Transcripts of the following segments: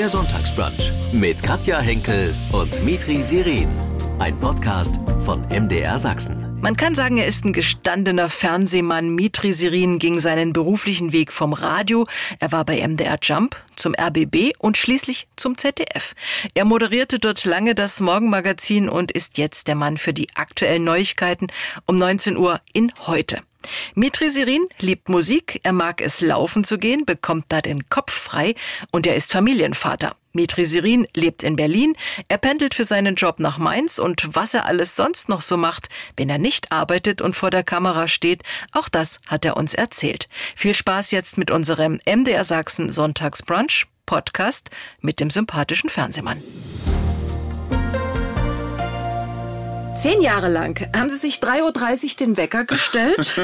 Der Sonntagsbrunch mit Katja Henkel und Mitri Sirin. Ein Podcast von MDR Sachsen. Man kann sagen, er ist ein gestandener Fernsehmann. Mitri Sirin ging seinen beruflichen Weg vom Radio. Er war bei MDR Jump, zum RBB und schließlich zum ZDF. Er moderierte dort lange das Morgenmagazin und ist jetzt der Mann für die aktuellen Neuigkeiten um 19 Uhr in Heute. Mitri Sirin liebt Musik, er mag es laufen zu gehen, bekommt da den Kopf frei und er ist Familienvater. Mitri Sirin lebt in Berlin, er pendelt für seinen Job nach Mainz und was er alles sonst noch so macht, wenn er nicht arbeitet und vor der Kamera steht, auch das hat er uns erzählt. Viel Spaß jetzt mit unserem MDR Sachsen Sonntagsbrunch Podcast mit dem sympathischen Fernsehmann. Zehn Jahre lang haben Sie sich 3.30 Uhr den Wecker gestellt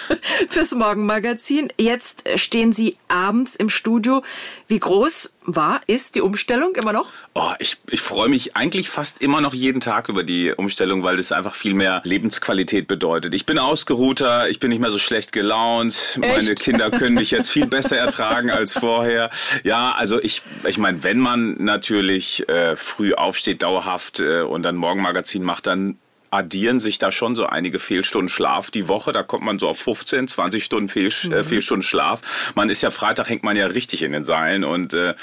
fürs Morgenmagazin. Jetzt stehen Sie abends im Studio. Wie groß war, ist die Umstellung immer noch? Oh, ich, ich freue mich eigentlich fast immer noch jeden Tag über die Umstellung, weil das einfach viel mehr Lebensqualität bedeutet. Ich bin ausgeruhter, ich bin nicht mehr so schlecht gelaunt. Echt? Meine Kinder können mich jetzt viel besser ertragen als vorher. Ja, also ich, ich meine, wenn man natürlich äh, früh aufsteht, dauerhaft äh, und dann Morgenmagazin macht, dann addieren sich da schon so einige Fehlstunden Schlaf die Woche. Da kommt man so auf 15, 20 Stunden Fehl, äh, mhm. Fehlstunden Schlaf. Man ist ja Freitag, hängt man ja richtig in den Seilen und äh,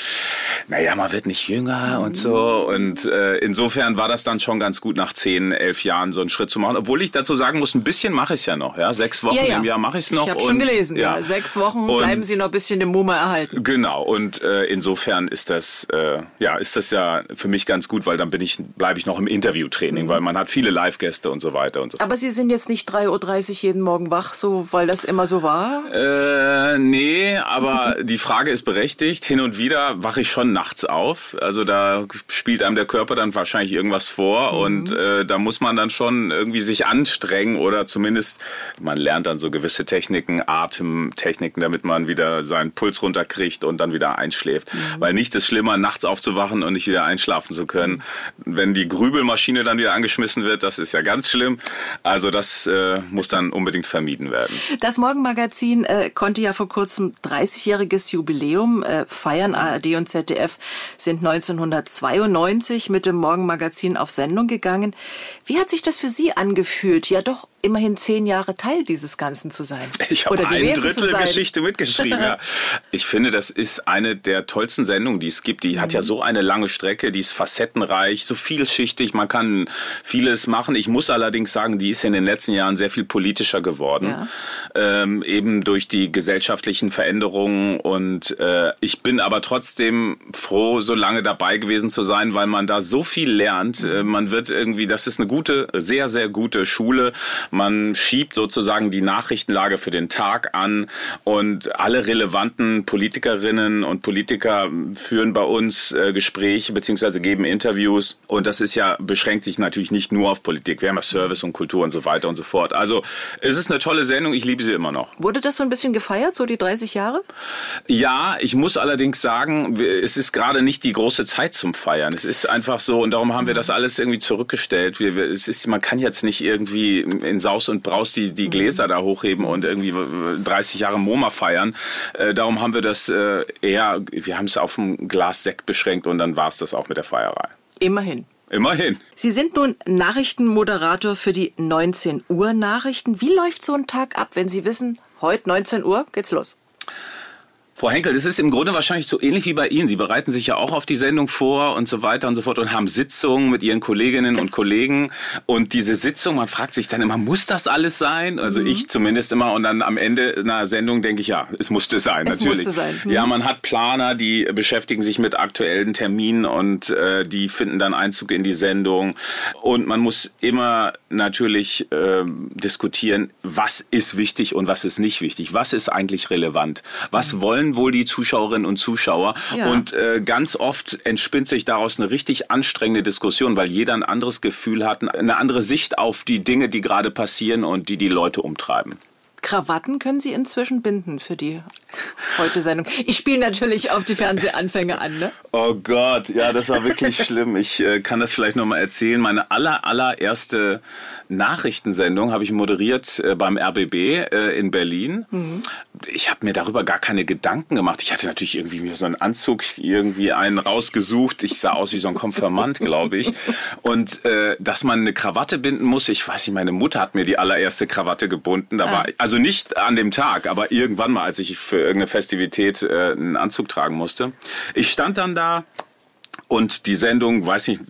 naja, man wird nicht jünger mhm. und so. Und äh, insofern war das dann schon ganz gut, nach 10, 11 Jahren so einen Schritt zu machen. Obwohl ich dazu sagen muss, ein bisschen mache ich es ja noch. Ja? Sechs Wochen ja, ja. im Jahr mache ich es noch. Ich habe schon gelesen, ja. ja. Sechs Wochen bleiben Sie noch ein bisschen dem Mumme erhalten. Genau. Und äh, insofern ist das, äh, ja, ist das ja für mich ganz gut, weil dann bin ich, bleibe ich noch im Interviewtraining, mhm. weil man hat viele Live Gäste und so weiter und so fort. Aber Sie sind jetzt nicht 3.30 Uhr jeden Morgen wach, so, weil das immer so war? Äh, nee, aber die Frage ist berechtigt. Hin und wieder wache ich schon nachts auf. Also da spielt einem der Körper dann wahrscheinlich irgendwas vor mhm. und äh, da muss man dann schon irgendwie sich anstrengen oder zumindest, man lernt dann so gewisse Techniken, Atemtechniken, damit man wieder seinen Puls runterkriegt und dann wieder einschläft. Mhm. Weil nichts ist schlimmer, nachts aufzuwachen und nicht wieder einschlafen zu können. Wenn die Grübelmaschine dann wieder angeschmissen wird, das ist ja ganz schlimm. Also das äh, muss dann unbedingt vermieden werden. Das Morgenmagazin äh, konnte ja vor kurzem 30-jähriges Jubiläum äh, feiern. ARD und ZDF sind 1992 mit dem Morgenmagazin auf Sendung gegangen. Wie hat sich das für Sie angefühlt? Ja, doch immerhin zehn Jahre Teil dieses Ganzen zu sein. Ich habe ein Drittel Geschichte mitgeschrieben. ja. Ich finde, das ist eine der tollsten Sendungen, die es gibt. Die mhm. hat ja mhm. so eine lange Strecke, die ist facettenreich, so vielschichtig. Man kann vieles machen. Ich muss allerdings sagen, die ist in den letzten Jahren sehr viel politischer geworden, ja. ähm, eben durch die gesellschaftlichen Veränderungen. Und äh, ich bin aber trotzdem froh, so lange dabei gewesen zu sein, weil man da so viel lernt. Mhm. Äh, man wird irgendwie, das ist eine gute, sehr, sehr gute Schule. Man schiebt sozusagen die Nachrichtenlage für den Tag an und alle relevanten Politikerinnen und Politiker führen bei uns äh, Gespräche bzw. geben Interviews. Und das ist ja, beschränkt sich natürlich nicht nur auf Politik. Wir haben ja Service und Kultur und so weiter und so fort. Also es ist eine tolle Sendung, ich liebe sie immer noch. Wurde das so ein bisschen gefeiert, so die 30 Jahre? Ja, ich muss allerdings sagen, es ist gerade nicht die große Zeit zum Feiern. Es ist einfach so, und darum haben wir das alles irgendwie zurückgestellt. Wir, es ist, man kann jetzt nicht irgendwie in Saus und Braus die, die Gläser mhm. da hochheben und irgendwie 30 Jahre MoMA feiern. Äh, darum haben wir das äh, eher, wir haben es auf ein Glas Sekt beschränkt und dann war es das auch mit der Feierei. Immerhin. Immerhin. Sie sind nun Nachrichtenmoderator für die 19 Uhr Nachrichten. Wie läuft so ein Tag ab, wenn Sie wissen, heute 19 Uhr geht's los? Frau Henkel, das ist im Grunde wahrscheinlich so ähnlich wie bei Ihnen. Sie bereiten sich ja auch auf die Sendung vor und so weiter und so fort und haben Sitzungen mit Ihren Kolleginnen und Kollegen. Und diese Sitzung, man fragt sich dann immer, muss das alles sein? Also mhm. ich zumindest immer. Und dann am Ende einer Sendung denke ich, ja, es musste sein, es natürlich. Musste sein. Mhm. Ja, man hat Planer, die beschäftigen sich mit aktuellen Terminen und äh, die finden dann Einzug in die Sendung. Und man muss immer natürlich äh, diskutieren, was ist wichtig und was ist nicht wichtig. Was ist eigentlich relevant? Was mhm. wollen wohl die Zuschauerinnen und Zuschauer. Ja. Und äh, ganz oft entspinnt sich daraus eine richtig anstrengende Diskussion, weil jeder ein anderes Gefühl hat, eine andere Sicht auf die Dinge, die gerade passieren und die die Leute umtreiben. Krawatten können Sie inzwischen binden für die heute Sendung. Ich spiele natürlich auf die Fernsehanfänge an, ne? Oh Gott, ja, das war wirklich schlimm. Ich äh, kann das vielleicht noch mal erzählen. Meine aller allererste Nachrichtensendung habe ich moderiert äh, beim RBB äh, in Berlin. Mhm. Ich habe mir darüber gar keine Gedanken gemacht. Ich hatte natürlich irgendwie mir so einen Anzug, irgendwie einen rausgesucht. Ich sah aus wie so ein Konfirmand, glaube ich. Und äh, dass man eine Krawatte binden muss, ich weiß nicht, meine Mutter hat mir die allererste Krawatte gebunden. Da ah. war, also nicht an dem Tag, aber irgendwann mal, als ich für irgendeine Festivität äh, einen Anzug tragen musste. Ich stand dann da und die Sendung, weiß nicht,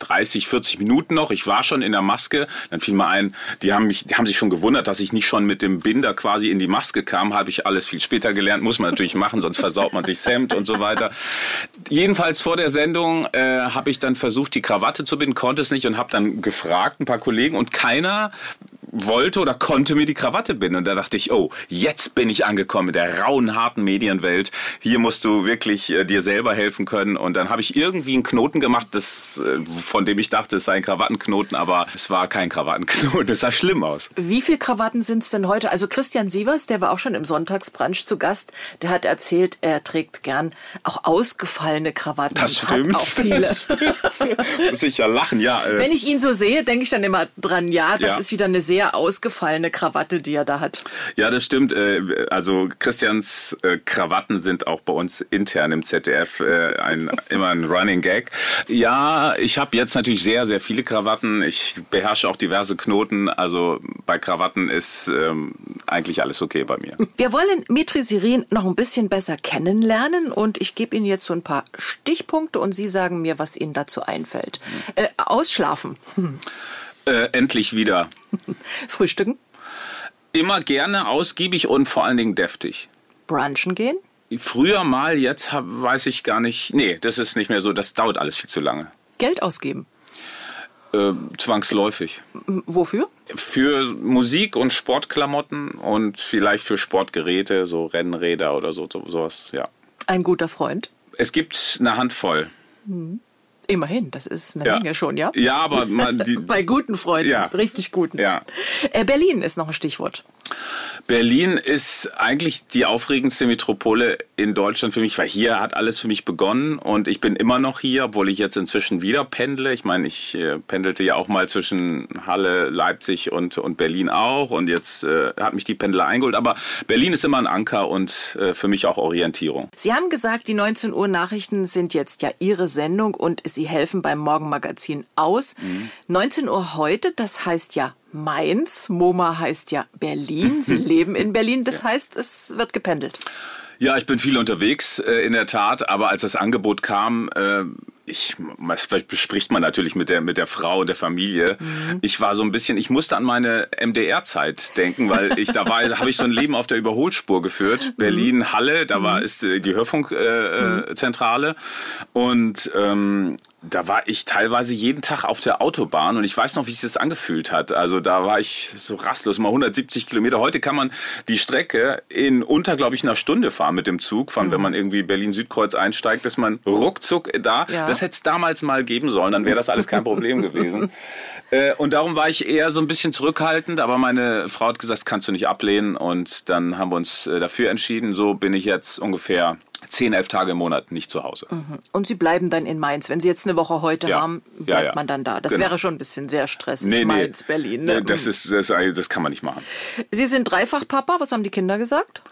30, 40 Minuten noch. Ich war schon in der Maske. Dann fiel mir ein, die haben mich, die haben sich schon gewundert, dass ich nicht schon mit dem Binder quasi in die Maske kam. Habe ich alles viel später gelernt. Muss man natürlich machen, sonst versaut man sich das Hemd und so weiter. Jedenfalls vor der Sendung äh, habe ich dann versucht, die Krawatte zu binden, konnte es nicht und habe dann gefragt, ein paar Kollegen und keiner wollte oder konnte mir die Krawatte binden. Und da dachte ich, oh, jetzt bin ich angekommen in der rauen, harten Medienwelt. Hier musst du wirklich äh, dir selber helfen können. Und dann habe ich irgendwie einen Knoten gemacht, das, äh, von dem ich dachte, es sei ein Krawattenknoten, aber es war kein Krawattenknoten. Das sah schlimm aus. Wie viele Krawatten sind es denn heute? Also Christian Sievers, der war auch schon im Sonntagsbrunch zu Gast, der hat erzählt, er trägt gern auch ausgefallene Krawatten. Das stimmt. Auch viele. Das stimmt. Muss ich ja lachen, ja. Äh. Wenn ich ihn so sehe, denke ich dann immer dran, ja, das ja. ist wieder eine sehr sehr ausgefallene Krawatte, die er da hat. Ja, das stimmt. Äh, also Christians äh, Krawatten sind auch bei uns intern im ZDF äh, ein, immer ein Running Gag. Ja, ich habe jetzt natürlich sehr, sehr viele Krawatten. Ich beherrsche auch diverse Knoten. Also bei Krawatten ist ähm, eigentlich alles okay bei mir. Wir wollen Mitri Sirin noch ein bisschen besser kennenlernen und ich gebe Ihnen jetzt so ein paar Stichpunkte und Sie sagen mir, was Ihnen dazu einfällt. Äh, ausschlafen. Äh, endlich wieder. Frühstücken? Immer gerne ausgiebig und vor allen Dingen deftig. Brunchen gehen? Früher mal, jetzt hab, weiß ich gar nicht. Nee, das ist nicht mehr so. Das dauert alles viel zu lange. Geld ausgeben? Äh, zwangsläufig. Wofür? Für Musik und Sportklamotten und vielleicht für Sportgeräte, so Rennräder oder so, so sowas, ja. Ein guter Freund? Es gibt eine Handvoll. Mhm. Immerhin, das ist eine ja. Menge schon, ja? Ja, aber man, die, bei guten Freunden, ja. richtig guten. Ja. Äh, Berlin ist noch ein Stichwort. Berlin ist eigentlich die aufregendste Metropole in Deutschland für mich, weil hier hat alles für mich begonnen und ich bin immer noch hier, obwohl ich jetzt inzwischen wieder pendle. Ich meine, ich äh, pendelte ja auch mal zwischen Halle, Leipzig und, und Berlin auch und jetzt äh, hat mich die Pendler eingeholt. Aber Berlin ist immer ein Anker und äh, für mich auch Orientierung. Sie haben gesagt, die 19 Uhr Nachrichten sind jetzt ja Ihre Sendung und Sie helfen beim Morgenmagazin aus. Mhm. 19 Uhr heute, das heißt ja Mainz. MoMA heißt ja Berlin. Sie leben in Berlin. Das ja. heißt, es wird gependelt. Ja, ich bin viel unterwegs, äh, in der Tat. Aber als das Angebot kam, äh, ich, das bespricht man natürlich mit der, mit der Frau und der Familie. Mhm. Ich war so ein bisschen, ich musste an meine MDR-Zeit denken, weil ich da war, habe ich so ein Leben auf der Überholspur geführt. Mhm. Berlin, Halle, da war, mhm. ist äh, die Hörfunkzentrale. Äh, mhm. Und ähm, da war ich teilweise jeden Tag auf der Autobahn und ich weiß noch, wie es sich angefühlt hat. Also da war ich so rastlos, mal 170 Kilometer. Heute kann man die Strecke in unter, glaube ich, einer Stunde fahren mit dem Zug. Von, mhm. Wenn man irgendwie Berlin-Südkreuz einsteigt, ist man ruckzuck da. Ja. Das hätte es damals mal geben sollen, dann wäre das alles kein Problem gewesen. Äh, und darum war ich eher so ein bisschen zurückhaltend, aber meine Frau hat gesagt, das kannst du nicht ablehnen. Und dann haben wir uns äh, dafür entschieden. So bin ich jetzt ungefähr zehn, elf Tage im Monat nicht zu Hause. Mhm. Und Sie bleiben dann in Mainz. Wenn Sie jetzt eine Woche heute ja. haben, bleibt ja, ja. man dann da. Das genau. wäre schon ein bisschen sehr stressig. Nee, Mainz, nee. Berlin. Ne? Das, ist, das, das kann man nicht machen. Sie sind Dreifach-Papa. Was haben die Kinder gesagt?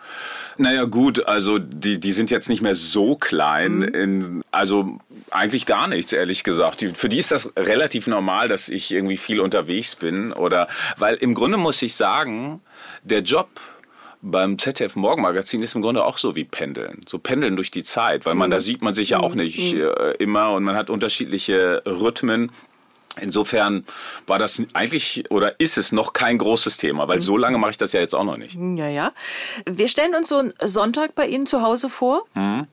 Naja gut, also die, die sind jetzt nicht mehr so klein. Mhm. In, also eigentlich gar nichts, ehrlich gesagt. Die, für die ist das relativ normal, dass ich irgendwie viel unterwegs bin. Oder weil im Grunde muss ich sagen, der Job beim ZDF Morgenmagazin ist im Grunde auch so wie Pendeln. So Pendeln durch die Zeit, weil man, mhm. da sieht man sich ja auch mhm. nicht mhm. äh, immer und man hat unterschiedliche Rhythmen. Insofern war das eigentlich oder ist es noch kein großes Thema, weil mhm. so lange mache ich das ja jetzt auch noch nicht. Ja, ja. Wir stellen uns so einen Sonntag bei Ihnen zu Hause vor. Mhm.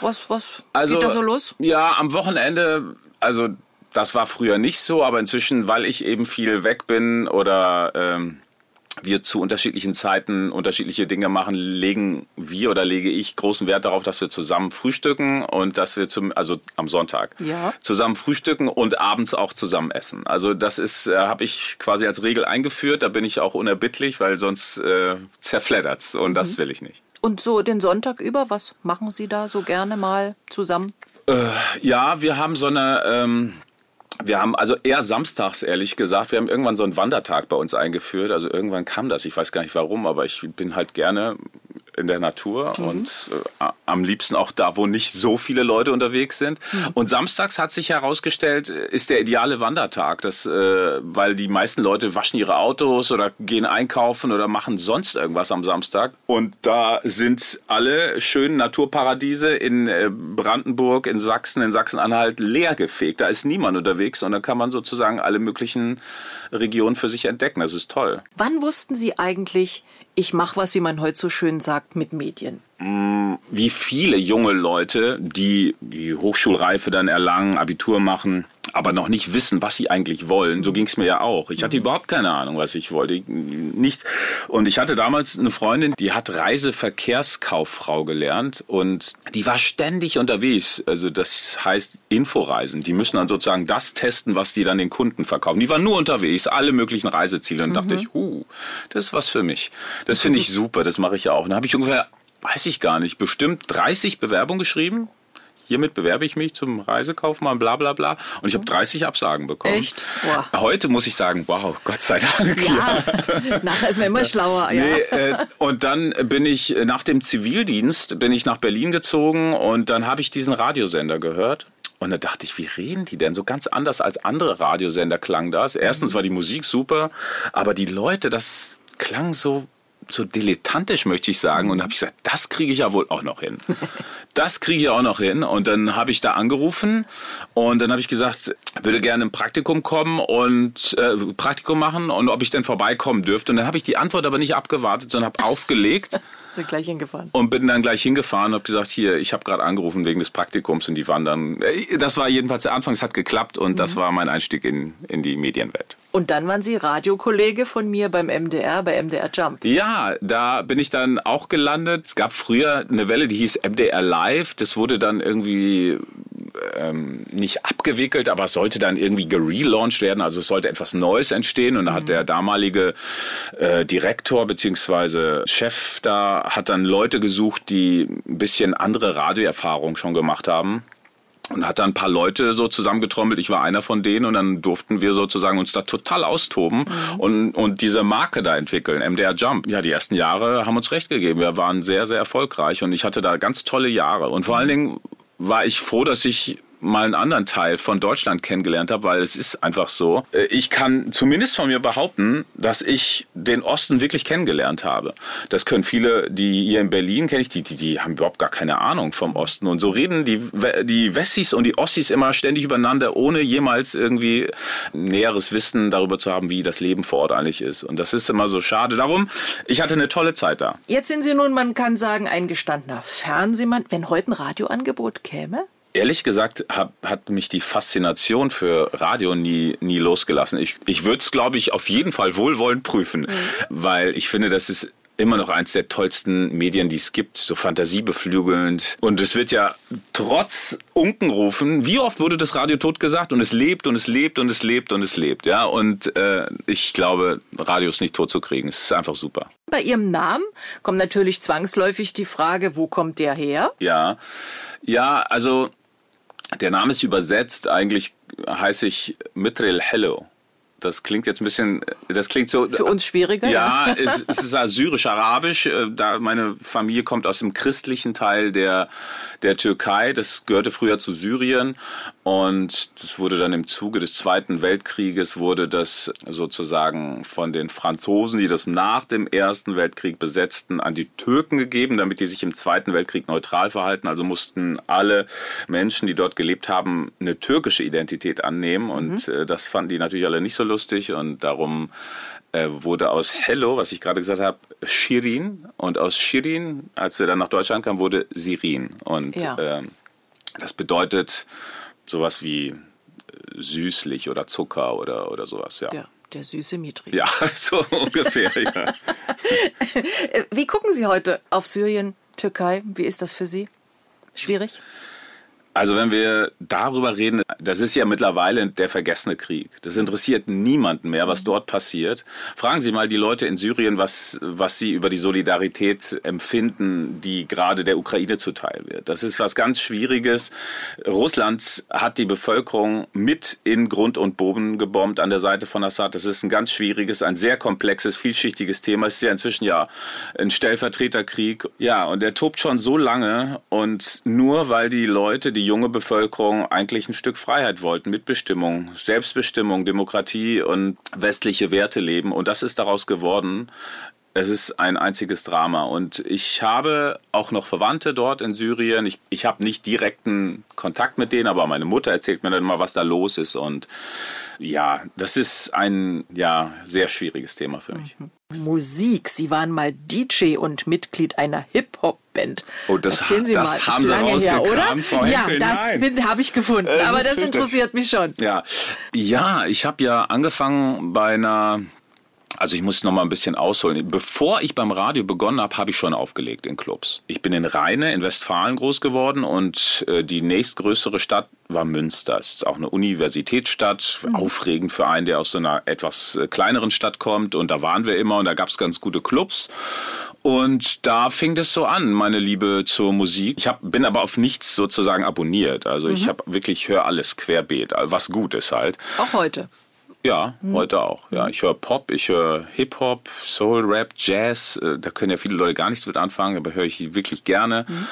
Was, was also, geht da so los? Ja, am Wochenende, also das war früher nicht so, aber inzwischen, weil ich eben viel weg bin oder ähm, wir zu unterschiedlichen Zeiten unterschiedliche Dinge machen, legen wir oder lege ich großen Wert darauf, dass wir zusammen frühstücken und dass wir zum, also am Sonntag ja. zusammen frühstücken und abends auch zusammen essen. Also das ist, äh, habe ich quasi als Regel eingeführt. Da bin ich auch unerbittlich, weil sonst äh, zerfleddert's und mhm. das will ich nicht. Und so den Sonntag über, was machen Sie da so gerne mal zusammen? Äh, ja, wir haben so eine ähm, wir haben also eher samstags, ehrlich gesagt. Wir haben irgendwann so einen Wandertag bei uns eingeführt. Also irgendwann kam das. Ich weiß gar nicht warum, aber ich bin halt gerne in der Natur mhm. und äh, am liebsten auch da, wo nicht so viele Leute unterwegs sind. Mhm. Und samstags hat sich herausgestellt, ist der ideale Wandertag, das, äh, weil die meisten Leute waschen ihre Autos oder gehen einkaufen oder machen sonst irgendwas am Samstag. Und da sind alle schönen Naturparadiese in äh, Brandenburg, in Sachsen, in Sachsen-Anhalt leergefegt. Da ist niemand unterwegs und da kann man sozusagen alle möglichen Regionen für sich entdecken. Das ist toll. Wann wussten Sie eigentlich, ich mache was, wie man heute so schön sagt, mit Medien? Mm, wie viele junge Leute, die die Hochschulreife dann erlangen, Abitur machen, aber noch nicht wissen, was sie eigentlich wollen. So ging es mir ja auch. Ich hatte mhm. überhaupt keine Ahnung, was ich wollte. Nichts. Und ich hatte damals eine Freundin, die hat Reiseverkehrskauffrau gelernt und die war ständig unterwegs. Also das heißt Inforeisen. Die müssen dann sozusagen das testen, was die dann den Kunden verkaufen. Die war nur unterwegs, alle möglichen Reiseziele. Und mhm. dachte ich, uh, das ist was für mich. Das finde ich super. Das mache ich ja auch. Und dann habe ich ungefähr weiß ich gar nicht, bestimmt 30 Bewerbungen geschrieben hiermit bewerbe ich mich zum Reisekaufmann, bla bla bla. Und ich habe 30 Absagen bekommen. Echt? Wow. Heute muss ich sagen, wow, Gott sei Dank. Ja, nachher ist man immer schlauer. Ja. Nee, äh, und dann bin ich nach dem Zivildienst, bin ich nach Berlin gezogen und dann habe ich diesen Radiosender gehört. Und da dachte ich, wie reden die denn? So ganz anders als andere Radiosender klang das. Erstens war die Musik super, aber die Leute, das klang so so dilettantisch, möchte ich sagen. Und habe ich gesagt, das kriege ich ja wohl auch noch hin. Das kriege ich auch noch hin. Und dann habe ich da angerufen und dann habe ich gesagt, würde gerne ein Praktikum kommen und äh, Praktikum machen und ob ich denn vorbeikommen dürfte. Und dann habe ich die Antwort aber nicht abgewartet, sondern habe aufgelegt. Bin gleich hingefahren. Und bin dann gleich hingefahren und habe gesagt, hier, ich habe gerade angerufen wegen des Praktikums und die waren dann, äh, das war jedenfalls der Anfang, es hat geklappt und mhm. das war mein Einstieg in, in die Medienwelt. Und dann waren Sie Radiokollege von mir beim MDR, bei MDR Jump. Ja, da bin ich dann auch gelandet. Es gab früher eine Welle, die hieß MDR Live. Das wurde dann irgendwie ähm, nicht abgewickelt, aber es sollte dann irgendwie gelauncht werden. Also es sollte etwas Neues entstehen. Und da hat mhm. der damalige äh, Direktor beziehungsweise Chef da hat dann Leute gesucht, die ein bisschen andere Radioerfahrung schon gemacht haben und hat dann ein paar Leute so zusammengetrommelt. Ich war einer von denen und dann durften wir sozusagen uns da total austoben mhm. und, und diese Marke da entwickeln, MDR Jump. Ja, die ersten Jahre haben uns recht gegeben. Wir waren sehr, sehr erfolgreich und ich hatte da ganz tolle Jahre. Und vor allen Dingen war ich froh, dass ich mal einen anderen Teil von Deutschland kennengelernt habe, weil es ist einfach so. Äh, ich kann zumindest von mir behaupten, dass ich den Osten wirklich kennengelernt habe. Das können viele, die hier in Berlin kenne ich, die, die, die haben überhaupt gar keine Ahnung vom Osten. Und so reden die, die Wessis und die Ossis immer ständig übereinander, ohne jemals irgendwie näheres Wissen darüber zu haben, wie das Leben vor Ort eigentlich ist. Und das ist immer so schade. Darum, ich hatte eine tolle Zeit da. Jetzt sind Sie nun, man kann sagen, ein gestandener Fernsehmann. Wenn heute ein Radioangebot käme? Ehrlich gesagt hab, hat mich die Faszination für Radio nie, nie losgelassen. Ich, ich würde es, glaube ich, auf jeden Fall wohlwollend prüfen, mhm. weil ich finde, das ist immer noch eins der tollsten Medien, die es gibt, so fantasiebeflügelnd. Und es wird ja trotz Unkenrufen, wie oft wurde das Radio tot gesagt? Und es lebt und es lebt und es lebt und es lebt. Ja, und äh, ich glaube, Radio ist nicht tot zu kriegen. Es ist einfach super. Bei Ihrem Namen kommt natürlich zwangsläufig die Frage, wo kommt der her? Ja, ja, also der Name ist übersetzt. Eigentlich heiße ich Mitril Hello. Das klingt jetzt ein bisschen, das klingt so. Für uns schwieriger. Ja, es, es ist assyrisch-arabisch. Äh, da meine Familie kommt aus dem christlichen Teil der, der Türkei. Das gehörte früher zu Syrien. Und das wurde dann im Zuge des Zweiten Weltkrieges wurde das sozusagen von den Franzosen, die das nach dem Ersten Weltkrieg besetzten, an die Türken gegeben, damit die sich im Zweiten Weltkrieg neutral verhalten. Also mussten alle Menschen, die dort gelebt haben, eine türkische Identität annehmen. Und mhm. Äh, das fanden die natürlich alle nicht so lustig und darum äh, wurde aus Hello, was ich gerade gesagt habe, Shirin und aus Shirin, als wir dann nach Deutschland kamen, wurde Sirin und ja. äh, das bedeutet sowas wie äh, süßlich oder Zucker oder, oder sowas, ja. ja. Der süße Mitri. Ja, so ungefähr, ja. Wie gucken Sie heute auf Syrien, Türkei? Wie ist das für Sie? Schwierig? Also wenn wir darüber reden, das ist ja mittlerweile der vergessene Krieg. Das interessiert niemanden mehr, was dort passiert. Fragen Sie mal die Leute in Syrien, was, was sie über die Solidarität empfinden, die gerade der Ukraine zuteil wird. Das ist was ganz Schwieriges. Russland hat die Bevölkerung mit in Grund und Boden gebombt an der Seite von Assad. Das ist ein ganz schwieriges, ein sehr komplexes, vielschichtiges Thema. Es ist ja inzwischen ja ein Stellvertreterkrieg. Ja, und der tobt schon so lange und nur weil die Leute, die die junge Bevölkerung eigentlich ein Stück Freiheit wollten, Mitbestimmung, Selbstbestimmung, Demokratie und westliche Werte leben. Und das ist daraus geworden. Es ist ein einziges Drama. Und ich habe auch noch Verwandte dort in Syrien. Ich, ich habe nicht direkten Kontakt mit denen, aber meine Mutter erzählt mir dann mal, was da los ist. Und ja, das ist ein ja, sehr schwieriges Thema für mich. Mhm. Musik. Sie waren mal DJ und Mitglied einer Hip-Hop-Band. Oh, das, Erzählen Sie das mal. haben Sie rausgekramt, her, oder? Frau Ja, das habe ich gefunden. Es Aber das interessiert mich schon. Ja, ja ich habe ja angefangen bei einer also ich muss noch mal ein bisschen ausholen. Bevor ich beim Radio begonnen habe, habe ich schon aufgelegt in Clubs. Ich bin in Rheine in Westfalen groß geworden und äh, die nächstgrößere Stadt war Münster. Es ist auch eine Universitätsstadt, mhm. aufregend für einen, der aus so einer etwas äh, kleineren Stadt kommt. Und da waren wir immer und da gab es ganz gute Clubs. Und da fing das so an, meine Liebe zur Musik. Ich hab, bin aber auf nichts sozusagen abonniert. Also mhm. ich habe wirklich höre alles querbeet, was gut ist halt. Auch heute. Ja, hm. heute auch. Ja, ich höre Pop, ich höre Hip Hop, Soul, Rap, Jazz. Äh, da können ja viele Leute gar nichts mit anfangen, aber höre ich wirklich gerne. Hm.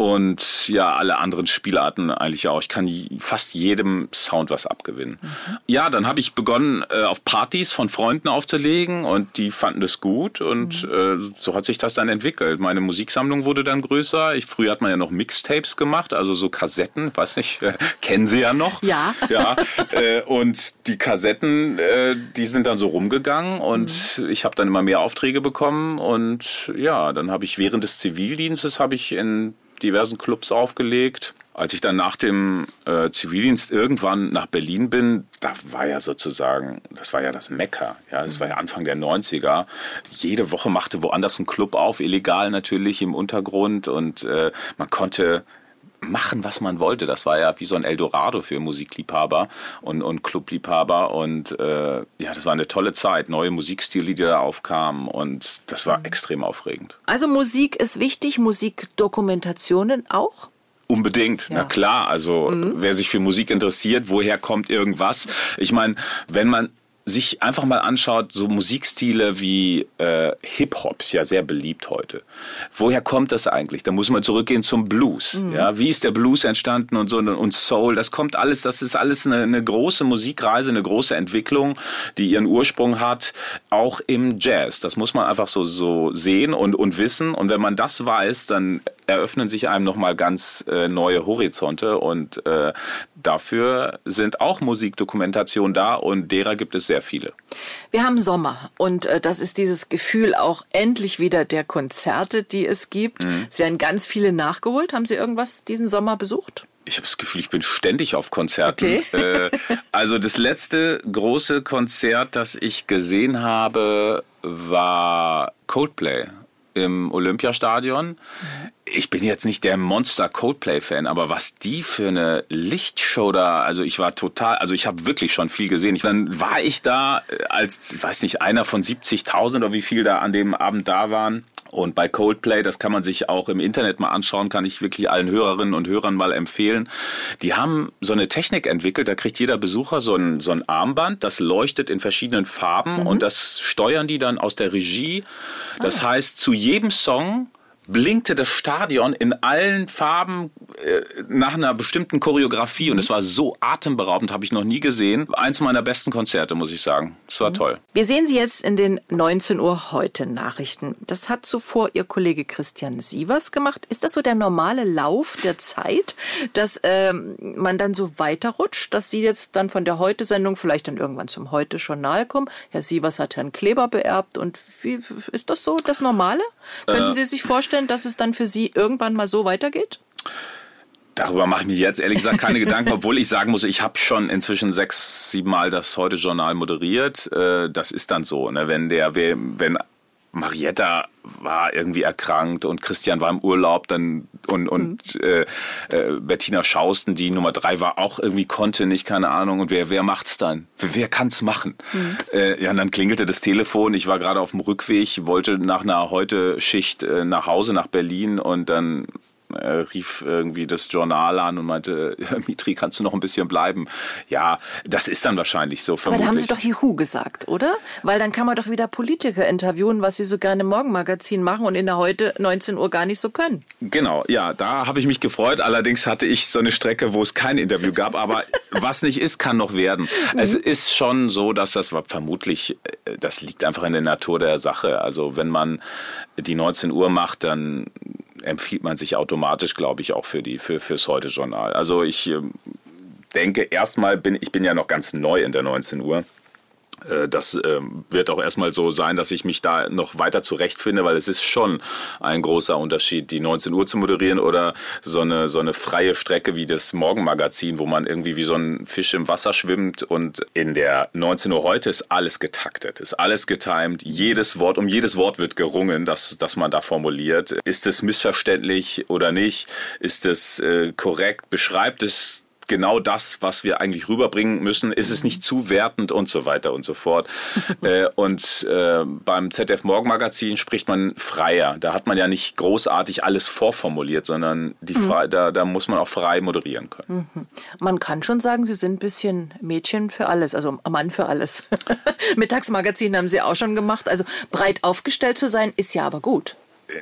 Und ja, alle anderen Spielarten eigentlich auch. Ich kann fast jedem Sound was abgewinnen. Mhm. Ja, dann habe ich begonnen, äh, auf Partys von Freunden aufzulegen und die fanden das gut und mhm. äh, so hat sich das dann entwickelt. Meine Musiksammlung wurde dann größer. Ich, früher hat man ja noch Mixtapes gemacht, also so Kassetten, weiß nicht, kennen Sie ja noch. Ja. Ja. äh, und die Kassetten, die sind dann so rumgegangen und mhm. ich habe dann immer mehr Aufträge bekommen und ja, dann habe ich während des Zivildienstes habe ich in diversen Clubs aufgelegt. Als ich dann nach dem äh, Zivildienst irgendwann nach Berlin bin, da war ja sozusagen, das war ja das Mekka. Ja, das war ja Anfang der 90er. Jede Woche machte woanders ein Club auf, illegal natürlich im Untergrund und äh, man konnte machen, was man wollte. Das war ja wie so ein Eldorado für Musikliebhaber und, und Clubliebhaber. Und äh, ja, das war eine tolle Zeit. Neue Musikstile, die da aufkamen. Und das war extrem aufregend. Also Musik ist wichtig, Musikdokumentationen auch? Unbedingt, ja. na klar. Also mhm. wer sich für Musik interessiert, woher kommt irgendwas? Ich meine, wenn man sich einfach mal anschaut, so Musikstile wie äh, Hip-Hop ist ja sehr beliebt heute. Woher kommt das eigentlich? Da muss man zurückgehen zum Blues. Mhm. Ja, wie ist der Blues entstanden und so und Soul? Das kommt alles, das ist alles eine, eine große Musikreise, eine große Entwicklung, die ihren Ursprung hat, auch im Jazz. Das muss man einfach so, so sehen und, und wissen. Und wenn man das weiß, dann eröffnen sich einem nochmal ganz äh, neue Horizonte und äh, dafür sind auch Musikdokumentationen da und derer gibt es sehr viele. Wir haben Sommer und äh, das ist dieses Gefühl auch endlich wieder der Konzerte, die es gibt. Mhm. Es werden ganz viele nachgeholt. Haben Sie irgendwas diesen Sommer besucht? Ich habe das Gefühl, ich bin ständig auf Konzerten. Okay. Äh, also das letzte große Konzert, das ich gesehen habe, war Coldplay im Olympiastadion. Ich bin jetzt nicht der Monster Coldplay-Fan, aber was die für eine Lichtshow da, also ich war total, also ich habe wirklich schon viel gesehen. Ich, dann war ich da äh, als, ich weiß nicht, einer von 70.000 oder wie viel da an dem Abend da waren. Und bei Coldplay, das kann man sich auch im Internet mal anschauen, kann ich wirklich allen Hörerinnen und Hörern mal empfehlen. Die haben so eine Technik entwickelt, da kriegt jeder Besucher so ein, so ein Armband, das leuchtet in verschiedenen Farben mhm. und das steuern die dann aus der Regie. Das ah. heißt, zu jedem Song blinkte das Stadion in allen Farben äh, nach einer bestimmten Choreografie mhm. und es war so atemberaubend, habe ich noch nie gesehen. Eins meiner besten Konzerte, muss ich sagen. Es war mhm. toll. Wir sehen Sie jetzt in den 19 Uhr heute Nachrichten. Das hat zuvor Ihr Kollege Christian Sievers gemacht. Ist das so der normale Lauf der Zeit, dass ähm, man dann so weiterrutscht, dass Sie jetzt dann von der Heute-Sendung vielleicht dann irgendwann zum Heute-Journal kommen? Herr Sievers hat Herrn Kleber beerbt und wie ist das so das Normale? Äh, Könnten Sie sich vorstellen, vorstellen, dass es dann für Sie irgendwann mal so weitergeht? Darüber mache ich mir jetzt ehrlich gesagt keine Gedanken, obwohl ich sagen muss, ich habe schon inzwischen sechs, sieben Mal das Heute-Journal moderiert. Äh, das ist dann so, ne? wenn der, wenn Marietta war irgendwie erkrankt und Christian war im Urlaub dann und, und mhm. äh, äh, Bettina Schausten, die Nummer drei war, auch irgendwie konnte nicht, keine Ahnung. Und wer, wer macht's dann? Wer, wer kann's machen? Mhm. Äh, ja, und dann klingelte das Telefon. Ich war gerade auf dem Rückweg, wollte nach einer Heute-Schicht äh, nach Hause, nach Berlin und dann äh, rief irgendwie das Journal an und meinte, Mitri, kannst du noch ein bisschen bleiben? Ja, das ist dann wahrscheinlich so. Vermutlich. Aber da haben Sie doch Juhu gesagt, oder? Weil dann kann man doch wieder Politiker interviewen, was sie so gerne im Morgenmagazin machen und in der heute 19 Uhr gar nicht so können. Genau, ja, da habe ich mich gefreut. Allerdings hatte ich so eine Strecke, wo es kein Interview gab. Aber was nicht ist, kann noch werden. Mhm. Es ist schon so, dass das vermutlich, äh, das liegt einfach in der Natur der Sache. Also wenn man die 19 Uhr macht, dann empfiehlt man sich automatisch, glaube ich, auch für die für fürs heute Journal. Also ich ähm, denke erstmal bin ich bin ja noch ganz neu in der 19 Uhr. Äh, das ähm, wird auch erstmal so sein, dass ich mich da noch weiter zurechtfinde, weil es ist schon ein großer Unterschied, die 19 Uhr zu moderieren oder so eine, so eine freie Strecke wie das Morgenmagazin, wo man irgendwie wie so ein Fisch im Wasser schwimmt und in der 19 Uhr heute ist alles getaktet, ist alles getimt, jedes Wort, um jedes Wort wird gerungen, das, das man da formuliert. Ist es missverständlich oder nicht? Ist es äh, korrekt? Beschreibt es genau das, was wir eigentlich rüberbringen müssen? Ist es nicht zu wertend und so weiter und so fort? äh, und äh, beim ZDF Morgenmagazin spricht man freier. Da hat man ja nicht großartig alles vorformuliert, sondern die mhm. frei, da, da muss man auch frei moderieren können. Mhm. Man kann schon sagen, Sie sind ein bisschen Mädchen für alles, also Mann für alles. Mittagsmagazin haben Sie auch schon gemacht. Also breit aufgestellt zu sein, ist ja aber gut.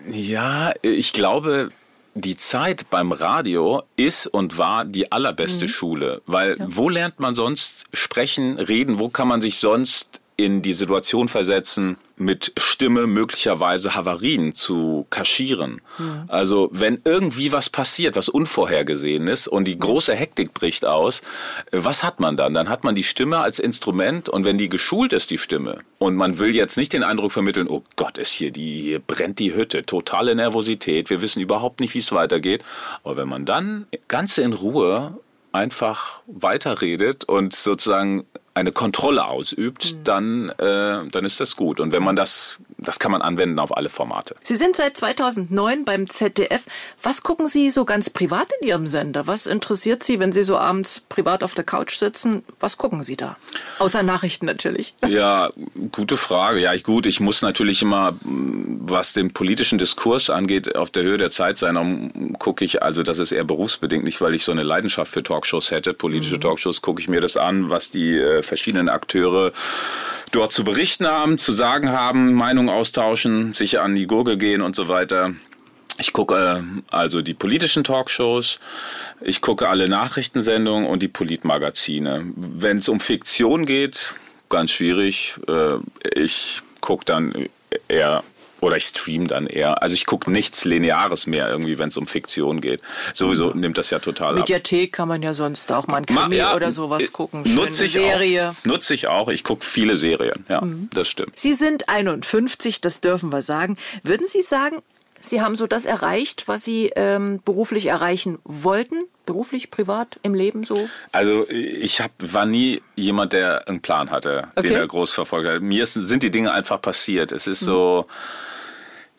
Ja, ich glaube, die Zeit beim Radio ist und war die allerbeste mhm. Schule, weil ja. wo lernt man sonst sprechen, reden, wo kann man sich sonst in die Situation versetzen, mit Stimme möglicherweise Havarien zu kaschieren. Mhm. Also wenn irgendwie was passiert, was unvorhergesehen ist und die große Hektik bricht aus, was hat man dann? Dann hat man die Stimme als Instrument und wenn die geschult ist, die Stimme, und man will jetzt nicht den Eindruck vermitteln, oh Gott, ist hier die, hier brennt die Hütte, totale Nervosität, wir wissen überhaupt nicht, wie es weitergeht. Aber wenn man dann ganz in Ruhe einfach weiterredet und sozusagen eine Kontrolle ausübt, mhm. dann, äh, dann ist das gut. Und wenn man das, das kann man anwenden auf alle Formate. Sie sind seit 2009 beim ZDF. Was gucken Sie so ganz privat in Ihrem Sender? Was interessiert Sie, wenn Sie so abends privat auf der Couch sitzen? Was gucken Sie da? Außer Nachrichten natürlich. Ja, gute Frage. Ja, gut, ich muss natürlich immer, was den politischen Diskurs angeht, auf der Höhe der Zeit sein. Darum gucke ich, also das ist eher berufsbedingt, nicht weil ich so eine Leidenschaft für Talkshows hätte. Politische mhm. Talkshows gucke ich mir das an, was die äh, verschiedenen Akteure dort zu berichten haben, zu sagen haben, Meinungen austauschen, sich an die Gurgel gehen und so weiter. Ich gucke äh, also die politischen Talkshows, ich gucke alle Nachrichtensendungen und die Politmagazine. Wenn es um Fiktion geht, ganz schwierig. Äh, ich gucke dann eher oder ich stream dann eher. Also ich gucke nichts Lineares mehr irgendwie, wenn es um Fiktion geht. Sowieso mhm. nimmt das ja total Mediathek ab. kann man ja sonst auch mal ein Krimi ja, oder sowas äh, gucken. Schöne nutze ich Serie. Auch, nutze ich auch. Ich gucke viele Serien. Ja, mhm. das stimmt. Sie sind 51, das dürfen wir sagen. Würden Sie sagen, Sie haben so das erreicht, was Sie ähm, beruflich erreichen wollten? Beruflich, privat, im Leben so? Also ich hab, war nie jemand, der einen Plan hatte, okay. den er groß verfolgt hat. Mir ist, sind die Dinge einfach passiert. Es ist mhm. so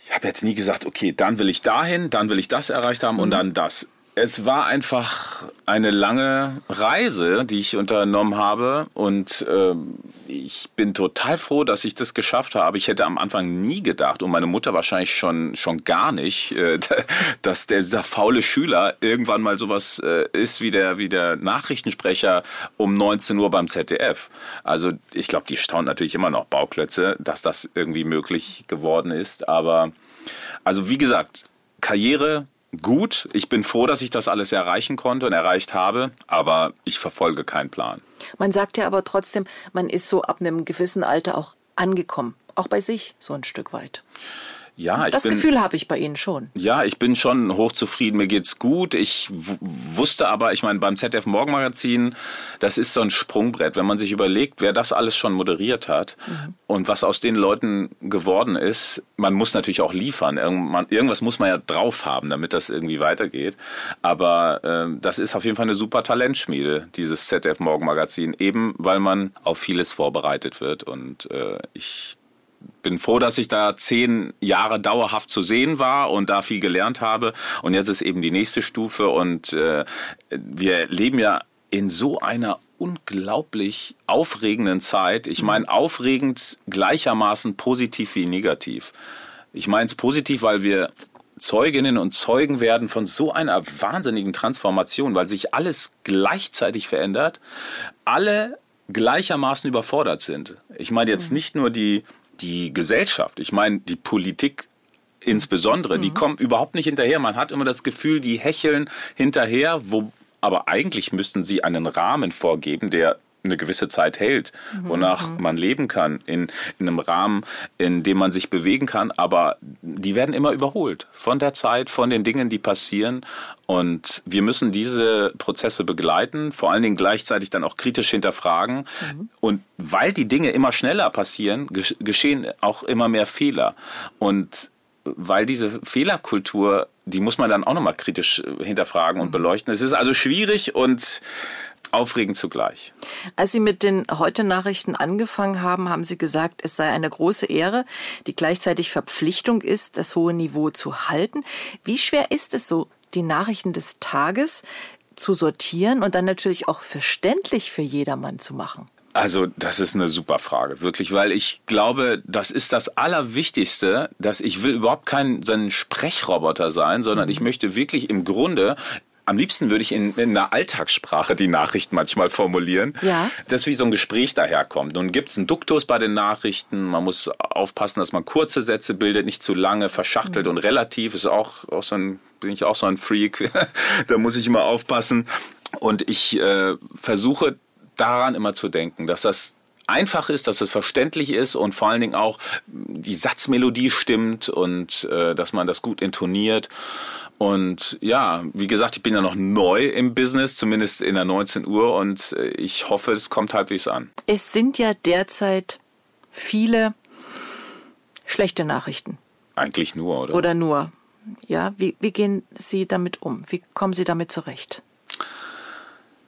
ich habe jetzt nie gesagt, okay, dann will ich dahin, dann will ich das erreicht haben mhm. und dann das. Es war einfach eine lange Reise, die ich unternommen habe und äh, ich bin total froh, dass ich das geschafft habe. Ich hätte am Anfang nie gedacht und meine Mutter wahrscheinlich schon schon gar nicht, äh, dass der, dieser faule Schüler irgendwann mal sowas äh, ist wie der wie der Nachrichtensprecher um 19 Uhr beim ZDF. Also ich glaube, die staunt natürlich immer noch Bauklötze, dass das irgendwie möglich geworden ist. Aber also wie gesagt, Karriere gut. Ich bin froh, dass ich das alles erreichen konnte und erreicht habe, aber ich verfolge keinen Plan. Man sagt ja aber trotzdem, man ist so ab einem gewissen Alter auch angekommen, auch bei sich so ein Stück weit. Ja, ich das bin, Gefühl habe ich bei Ihnen schon. Ja, ich bin schon hochzufrieden. Mir geht's gut. Ich wusste aber, ich meine, beim ZDF Morgenmagazin, das ist so ein Sprungbrett. Wenn man sich überlegt, wer das alles schon moderiert hat mhm. und was aus den Leuten geworden ist, man muss natürlich auch liefern. irgendwas muss man ja drauf haben, damit das irgendwie weitergeht. Aber äh, das ist auf jeden Fall eine super Talentschmiede, dieses ZDF Morgenmagazin, eben weil man auf vieles vorbereitet wird und äh, ich bin froh, dass ich da zehn Jahre dauerhaft zu sehen war und da viel gelernt habe. Und jetzt ist eben die nächste Stufe und äh, wir leben ja in so einer unglaublich aufregenden Zeit. Ich meine, aufregend gleichermaßen positiv wie negativ. Ich meine es positiv, weil wir Zeuginnen und Zeugen werden von so einer wahnsinnigen Transformation, weil sich alles gleichzeitig verändert, alle gleichermaßen überfordert sind. Ich meine jetzt mhm. nicht nur die, die Gesellschaft, ich meine die Politik insbesondere, mhm. die kommen überhaupt nicht hinterher. Man hat immer das Gefühl, die hecheln hinterher, wo, aber eigentlich müssten sie einen Rahmen vorgeben, der eine gewisse Zeit hält, mhm, wonach mhm. man leben kann, in, in einem Rahmen, in dem man sich bewegen kann, aber die werden immer überholt von der Zeit, von den Dingen, die passieren. Und wir müssen diese Prozesse begleiten, vor allen Dingen gleichzeitig dann auch kritisch hinterfragen. Mhm. Und weil die Dinge immer schneller passieren, geschehen auch immer mehr Fehler. Und weil diese Fehlerkultur, die muss man dann auch nochmal kritisch hinterfragen und mhm. beleuchten. Es ist also schwierig und aufregend zugleich. Als Sie mit den Heute-Nachrichten angefangen haben, haben Sie gesagt, es sei eine große Ehre, die gleichzeitig Verpflichtung ist, das hohe Niveau zu halten. Wie schwer ist es so, die Nachrichten des Tages zu sortieren und dann natürlich auch verständlich für jedermann zu machen? Also, das ist eine super Frage, wirklich, weil ich glaube, das ist das Allerwichtigste, dass ich will überhaupt kein so ein Sprechroboter sein, sondern ich möchte wirklich im Grunde am liebsten würde ich in, in einer Alltagssprache die Nachrichten manchmal formulieren, ja. dass wie so ein Gespräch daherkommt. Nun gibt es einen Duktus bei den Nachrichten. Man muss aufpassen, dass man kurze Sätze bildet, nicht zu lange, verschachtelt mhm. und relativ ist auch, auch so ein, bin ich auch so ein Freak. da muss ich immer aufpassen. Und ich äh, versuche daran immer zu denken, dass das einfach ist, dass es verständlich ist und vor allen Dingen auch die Satzmelodie stimmt und äh, dass man das gut intoniert. Und ja, wie gesagt, ich bin ja noch neu im Business, zumindest in der 19 Uhr und äh, ich hoffe, es kommt halbwegs an. Es sind ja derzeit viele schlechte Nachrichten. Eigentlich nur, oder? Oder nur. Ja, wie, wie gehen Sie damit um? Wie kommen Sie damit zurecht?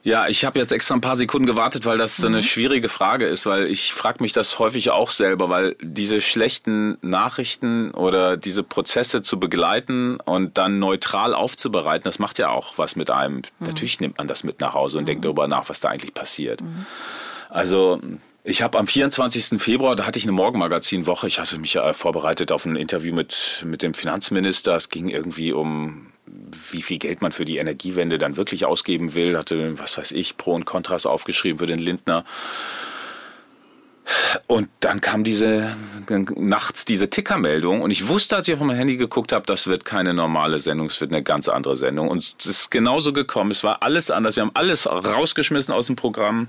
Ja, ich habe jetzt extra ein paar Sekunden gewartet, weil das so eine mhm. schwierige Frage ist, weil ich frage mich das häufig auch selber, weil diese schlechten Nachrichten oder diese Prozesse zu begleiten und dann neutral aufzubereiten, das macht ja auch was mit einem. Mhm. Natürlich nimmt man das mit nach Hause und mhm. denkt darüber nach, was da eigentlich passiert. Mhm. Also ich habe am 24. Februar, da hatte ich eine Morgenmagazin-Woche. Ich hatte mich ja vorbereitet auf ein Interview mit, mit dem Finanzminister. Es ging irgendwie um wie viel Geld man für die Energiewende dann wirklich ausgeben will, hatte, was weiß ich, Pro und Kontras aufgeschrieben für den Lindner. Und dann kam diese nachts diese Tickermeldung und ich wusste, als ich auf mein Handy geguckt habe, das wird keine normale Sendung, es wird eine ganz andere Sendung. Und es ist genauso gekommen. Es war alles anders. Wir haben alles rausgeschmissen aus dem Programm.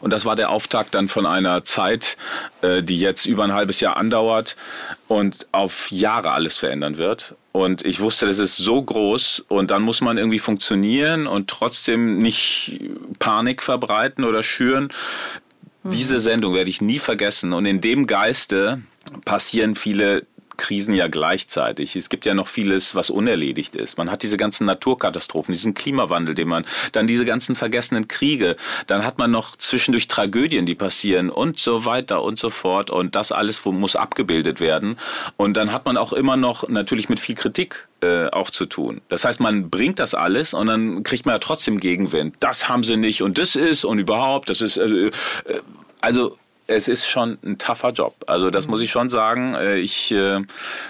Und das war der Auftakt dann von einer Zeit, äh, die jetzt über ein halbes Jahr andauert und auf Jahre alles verändern wird. Und ich wusste, das ist so groß und dann muss man irgendwie funktionieren und trotzdem nicht Panik verbreiten oder schüren. Diese Sendung werde ich nie vergessen und in dem Geiste passieren viele Krisen ja gleichzeitig. Es gibt ja noch vieles, was unerledigt ist. Man hat diese ganzen Naturkatastrophen, diesen Klimawandel, den man, dann diese ganzen vergessenen Kriege, dann hat man noch zwischendurch Tragödien, die passieren und so weiter und so fort. Und das alles muss abgebildet werden. Und dann hat man auch immer noch natürlich mit viel Kritik äh, auch zu tun. Das heißt, man bringt das alles und dann kriegt man ja trotzdem Gegenwind. Das haben sie nicht und das ist und überhaupt, das ist äh, äh, also es ist schon ein tougher Job. Also das muss ich schon sagen. Äh, ich, äh,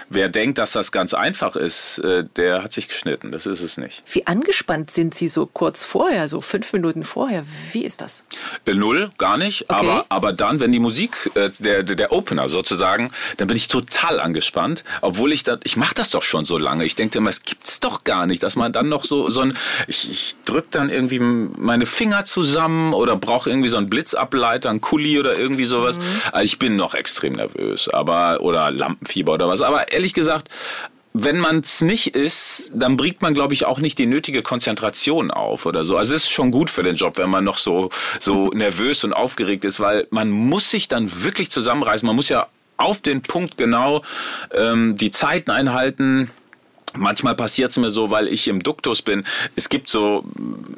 wer denkt, dass das ganz einfach ist, äh, der hat sich geschnitten. Das ist es nicht. Wie angespannt sind Sie so kurz vorher, so fünf Minuten vorher? Wie ist das? Null, gar nicht. Okay. Aber, aber dann, wenn die Musik, der, der Opener sozusagen, dann bin ich total angespannt. Obwohl ich da, ich mache das doch schon so lange. Ich denke immer, es gibt's doch gar nicht, dass man dann noch so, so ein, ich, ich drück dann irgendwie meine Finger zusammen oder brauche irgendwie so einen Blitzableiter, einen Kuli oder irgendwie sowas. Mhm. Also ich bin noch extrem nervös, aber oder Lampenfieber oder was. Aber ehrlich gesagt, wenn man es nicht ist, dann bringt man, glaube ich, auch nicht die nötige Konzentration auf oder so. Also es ist schon gut für den Job, wenn man noch so, so nervös und aufgeregt ist, weil man muss sich dann wirklich zusammenreißen. Man muss ja auf den Punkt genau ähm, die Zeiten einhalten. Manchmal passiert es mir so, weil ich im Duktus bin. Es gibt so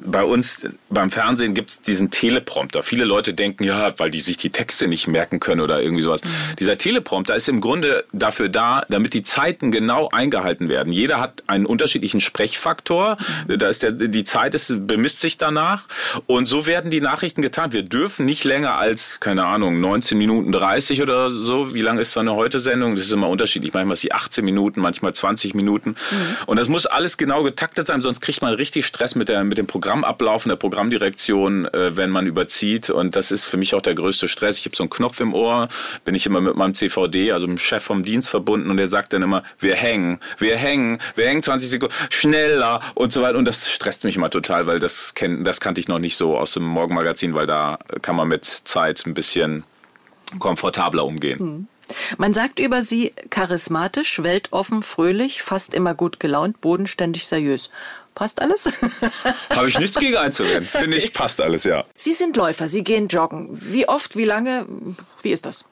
bei uns beim Fernsehen gibt es diesen Teleprompter. Viele Leute denken, ja, weil die sich die Texte nicht merken können oder irgendwie sowas. Mhm. Dieser Teleprompter ist im Grunde dafür da, damit die Zeiten genau eingehalten werden. Jeder hat einen unterschiedlichen Sprechfaktor. Mhm. Da ist der, die Zeit ist, bemisst sich danach. Und so werden die Nachrichten getan. Wir dürfen nicht länger als, keine Ahnung, 19 Minuten 30 oder so. Wie lange ist so eine Heute-Sendung? Das ist immer unterschiedlich. Manchmal ist sie 18 Minuten, manchmal 20 Minuten. Mhm. Und das muss alles genau getaktet sein, sonst kriegt man richtig Stress mit, der, mit dem Programmablauf und der Programmdirektion, äh, wenn man überzieht. Und das ist für mich auch der größte Stress. Ich habe so einen Knopf im Ohr, bin ich immer mit meinem CVD, also dem Chef vom Dienst verbunden und der sagt dann immer, wir hängen, wir hängen, wir hängen 20 Sekunden, schneller und so weiter. Und das stresst mich immer total, weil das, kenn, das kannte ich noch nicht so aus dem Morgenmagazin, weil da kann man mit Zeit ein bisschen komfortabler umgehen. Hm. Man sagt über sie charismatisch, weltoffen, fröhlich, fast immer gut gelaunt, bodenständig, seriös. Passt alles? Habe ich nichts gegen einzuwenden. Finde ich, passt alles, ja. Sie sind Läufer, Sie gehen joggen. Wie oft, wie lange, wie ist das?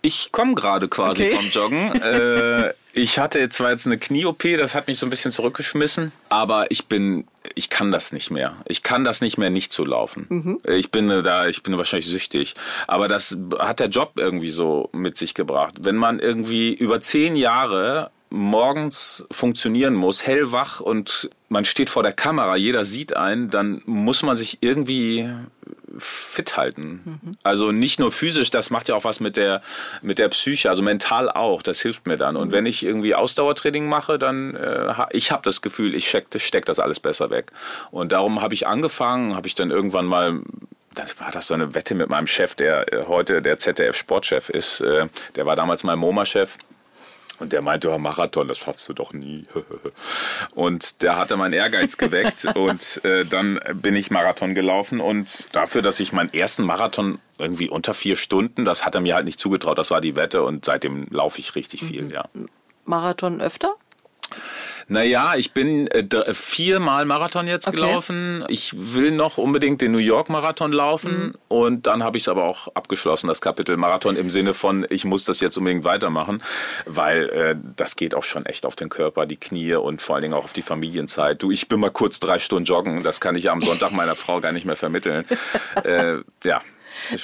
Ich komme gerade quasi okay. vom Joggen. äh, ich hatte zwar jetzt eine Knie-OP, das hat mich so ein bisschen zurückgeschmissen, aber ich bin, ich kann das nicht mehr. Ich kann das nicht mehr, nicht zu laufen. Mhm. Ich bin da, ich bin wahrscheinlich süchtig. Aber das hat der Job irgendwie so mit sich gebracht. Wenn man irgendwie über zehn Jahre morgens funktionieren muss, hellwach und man steht vor der Kamera, jeder sieht einen, dann muss man sich irgendwie fit halten. Mhm. Also nicht nur physisch, das macht ja auch was mit der mit der Psyche, also mental auch. Das hilft mir dann. Und wenn ich irgendwie Ausdauertraining mache, dann äh, ich habe das Gefühl, ich steck, steck das alles besser weg. Und darum habe ich angefangen, habe ich dann irgendwann mal das war das so eine Wette mit meinem Chef, der äh, heute der ZDF-Sportchef ist. Äh, der war damals mein MoMA-Chef. Und der meinte, oh, Marathon, das schaffst du doch nie. und der hatte meinen Ehrgeiz geweckt und äh, dann bin ich Marathon gelaufen und dafür, dass ich meinen ersten Marathon irgendwie unter vier Stunden, das hat er mir halt nicht zugetraut, das war die Wette und seitdem laufe ich richtig viel, mhm. ja. Marathon öfter? Naja, ich bin äh, viermal Marathon jetzt okay. gelaufen. Ich will noch unbedingt den New York Marathon laufen mhm. und dann habe ich es aber auch abgeschlossen, das Kapitel Marathon im Sinne von, ich muss das jetzt unbedingt weitermachen, weil äh, das geht auch schon echt auf den Körper, die Knie und vor allen Dingen auch auf die Familienzeit. Du, ich bin mal kurz drei Stunden joggen, das kann ich am Sonntag meiner Frau gar nicht mehr vermitteln. äh, ja,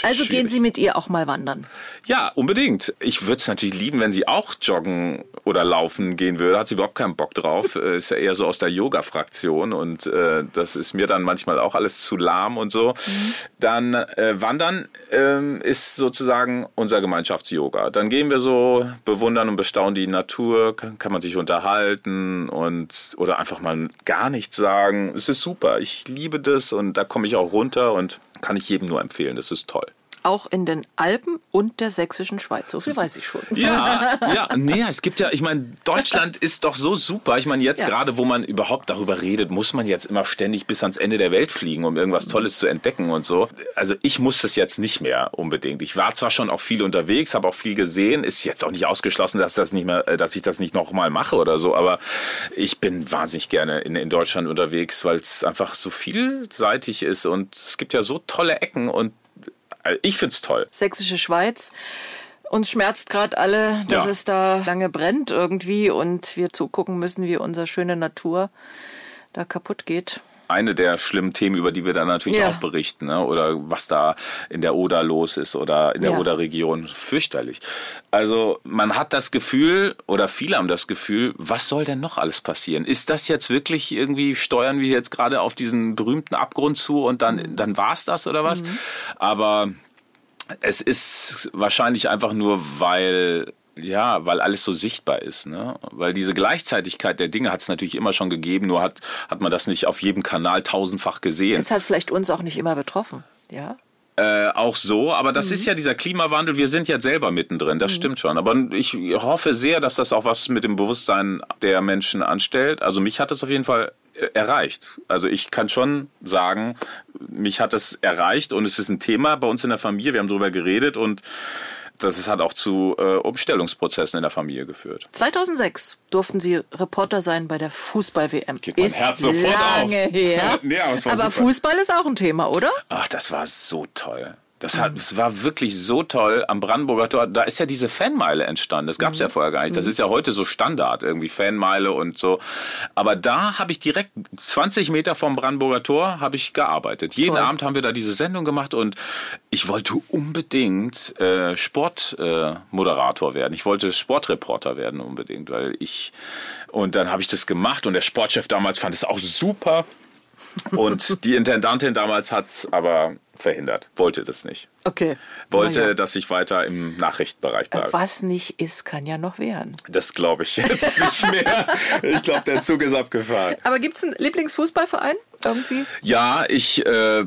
also gehen Sie mit ihr auch mal wandern? Ja, unbedingt. Ich würde es natürlich lieben, wenn sie auch joggen oder laufen gehen würde. Hat sie überhaupt keinen Bock drauf. Äh, ist ja eher so aus der Yoga-Fraktion und äh, das ist mir dann manchmal auch alles zu lahm und so. Mhm. Dann äh, wandern ähm, ist sozusagen unser Gemeinschafts-Yoga. Dann gehen wir so, bewundern und bestaunen die Natur, kann, kann man sich unterhalten und oder einfach mal gar nichts sagen. Es ist super. Ich liebe das und da komme ich auch runter und kann ich jedem nur empfehlen. Das ist toll auch in den Alpen und der sächsischen Schweiz. So viel weiß ich schon. Ja, ja, nee, es gibt ja, ich meine, Deutschland ist doch so super. Ich meine, jetzt ja. gerade, wo man überhaupt darüber redet, muss man jetzt immer ständig bis ans Ende der Welt fliegen, um irgendwas Tolles zu entdecken und so. Also ich muss das jetzt nicht mehr unbedingt. Ich war zwar schon auch viel unterwegs, habe auch viel gesehen, ist jetzt auch nicht ausgeschlossen, dass das nicht mehr, dass ich das nicht nochmal mache oder so, aber ich bin wahnsinnig gerne in, in Deutschland unterwegs, weil es einfach so vielseitig ist und es gibt ja so tolle Ecken und äh, ich finde es toll. Sächsische Schweiz. Uns schmerzt gerade alle, dass ja. es da lange brennt irgendwie und wir zugucken müssen, wie unsere schöne Natur da kaputt geht eine der schlimmen Themen, über die wir dann natürlich ja. auch berichten, ne? oder was da in der Oder los ist oder in der ja. Oder-Region. Fürchterlich. Also man hat das Gefühl, oder viele haben das Gefühl, was soll denn noch alles passieren? Ist das jetzt wirklich irgendwie, steuern wir jetzt gerade auf diesen berühmten Abgrund zu und dann, mhm. dann war es das oder was? Mhm. Aber es ist wahrscheinlich einfach nur, weil ja, weil alles so sichtbar ist. Ne? Weil diese Gleichzeitigkeit der Dinge hat es natürlich immer schon gegeben, nur hat, hat man das nicht auf jedem Kanal tausendfach gesehen. Es hat vielleicht uns auch nicht immer betroffen, ja? Äh, auch so, aber das mhm. ist ja dieser Klimawandel, wir sind jetzt selber mittendrin, das mhm. stimmt schon. Aber ich hoffe sehr, dass das auch was mit dem Bewusstsein der Menschen anstellt. Also mich hat es auf jeden Fall äh, erreicht. Also ich kann schon sagen, mich hat es erreicht und es ist ein Thema bei uns in der Familie, wir haben darüber geredet und das hat auch zu äh, Umstellungsprozessen in der Familie geführt. 2006 durften Sie Reporter sein bei der Fußball-WM. Geht mein ist Herz sofort lange auf. her. nee, aber, aber Fußball ist auch ein Thema, oder? Ach, das war so toll. Das, hat, es war wirklich so toll am Brandenburger Tor. Da ist ja diese Fanmeile entstanden. Das gab es mhm. ja vorher gar nicht. Das mhm. ist ja heute so Standard, irgendwie Fanmeile und so. Aber da habe ich direkt 20 Meter vom Brandenburger Tor habe ich gearbeitet. Jeden toll. Abend haben wir da diese Sendung gemacht und ich wollte unbedingt äh, Sportmoderator äh, werden. Ich wollte Sportreporter werden unbedingt, weil ich und dann habe ich das gemacht und der Sportchef damals fand es auch super. Und die Intendantin damals hat es aber verhindert, wollte das nicht. Okay. Wollte, ja. dass ich weiter im Nachrichtenbereich bleibe. Was nicht ist, kann ja noch werden. Das glaube ich jetzt nicht mehr. Ich glaube, der Zug ist abgefahren. Aber gibt es einen Lieblingsfußballverein? Irgendwie? Ja, ich äh,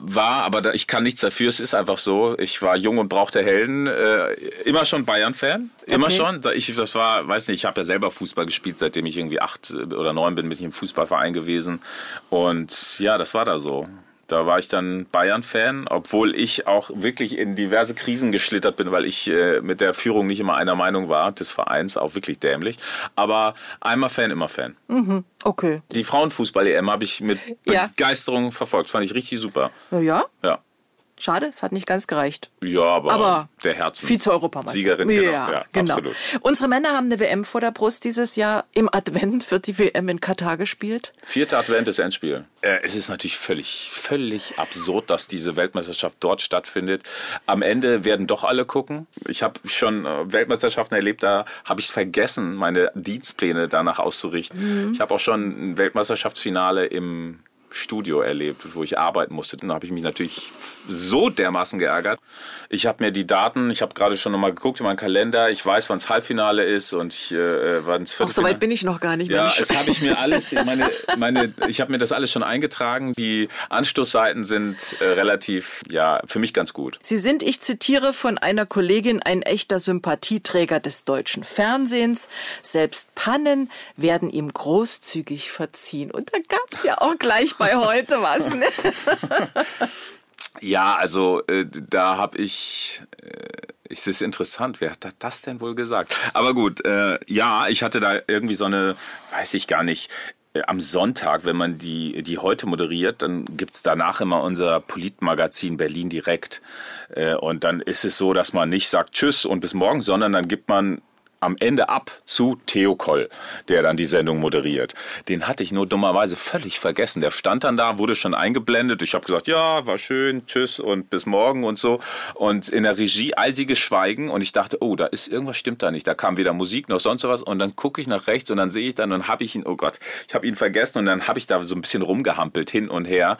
war, aber da, ich kann nichts dafür. Es ist einfach so. Ich war jung und brauchte Helden. Äh, immer schon Bayern-Fan. Immer okay. schon. Ich, das war, weiß nicht, ich habe ja selber Fußball gespielt, seitdem ich irgendwie acht oder neun bin, bin ich im Fußballverein gewesen. Und ja, das war da so. Da war ich dann Bayern-Fan, obwohl ich auch wirklich in diverse Krisen geschlittert bin, weil ich äh, mit der Führung nicht immer einer Meinung war, des Vereins, auch wirklich dämlich. Aber einmal Fan, immer Fan. Mhm, okay. Die Frauenfußball-EM habe ich mit ja. Begeisterung verfolgt. Fand ich richtig super. Na ja? Ja. Schade, es hat nicht ganz gereicht. Ja, aber, aber der Herzen. Vize-Europameister. Siegerin, genau. Ja, ja genau. Absolut. Unsere Männer haben eine WM vor der Brust dieses Jahr. Im Advent wird die WM in Katar gespielt. Vierter Advent ist Endspiel. Äh, es ist natürlich völlig, völlig absurd, dass diese Weltmeisterschaft dort stattfindet. Am Ende werden doch alle gucken. Ich habe schon äh, Weltmeisterschaften erlebt, da habe ich es vergessen, meine Dienstpläne danach auszurichten. Mhm. Ich habe auch schon ein Weltmeisterschaftsfinale im Studio erlebt, wo ich arbeiten musste. Dann habe ich mich natürlich so dermaßen geärgert. Ich habe mir die Daten, ich habe gerade schon nochmal geguckt in meinen Kalender, ich weiß, wann es Halbfinale ist und ich, äh, wann es Auch so weit bin ich noch gar nicht. Ja, es habe ich mir alles, meine, meine, ich habe mir das alles schon eingetragen. Die Anstoßseiten sind äh, relativ, ja, für mich ganz gut. Sie sind, ich zitiere von einer Kollegin, ein echter Sympathieträger des deutschen Fernsehens. Selbst Pannen werden ihm großzügig verziehen. Und da gab es ja auch gleich bei heute was. Ne? Ja, also äh, da habe ich. Äh, es ist interessant, wer hat das denn wohl gesagt? Aber gut, äh, ja, ich hatte da irgendwie so eine, weiß ich gar nicht, äh, am Sonntag, wenn man die, die heute moderiert, dann gibt's danach immer unser Politmagazin Berlin direkt. Äh, und dann ist es so, dass man nicht sagt Tschüss und bis morgen, sondern dann gibt man am Ende ab zu Theo Koll, der dann die Sendung moderiert. Den hatte ich nur dummerweise völlig vergessen. Der stand dann da, wurde schon eingeblendet. Ich habe gesagt, ja, war schön, tschüss und bis morgen und so. Und in der Regie eisiges Schweigen und ich dachte, oh, da ist irgendwas stimmt da nicht. Da kam weder Musik noch sonst was und dann gucke ich nach rechts und dann sehe ich dann und habe ich ihn, oh Gott, ich habe ihn vergessen und dann habe ich da so ein bisschen rumgehampelt hin und her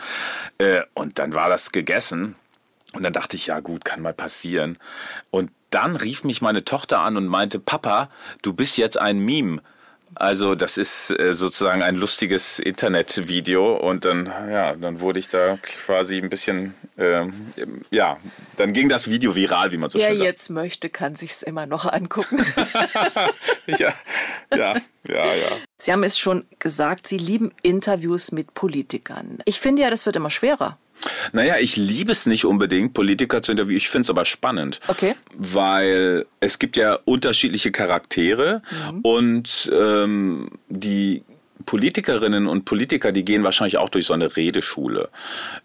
äh, und dann war das gegessen. Und dann dachte ich, ja gut, kann mal passieren. Und dann rief mich meine Tochter an und meinte, Papa, du bist jetzt ein Meme. Also das ist äh, sozusagen ein lustiges Internetvideo und dann ja, dann wurde ich da quasi ein bisschen äh, ja, dann ging das Video viral, wie man so Wer schön sagt. Wer jetzt möchte, kann sich's immer noch angucken. ja, ja, ja, ja. Sie haben es schon gesagt, Sie lieben Interviews mit Politikern. Ich finde ja, das wird immer schwerer. Naja, ich liebe es nicht unbedingt, Politiker zu interviewen. Ich finde es aber spannend. Okay. Weil es gibt ja unterschiedliche Charaktere mhm. und ähm, die Politikerinnen und Politiker, die gehen wahrscheinlich auch durch so eine Redeschule,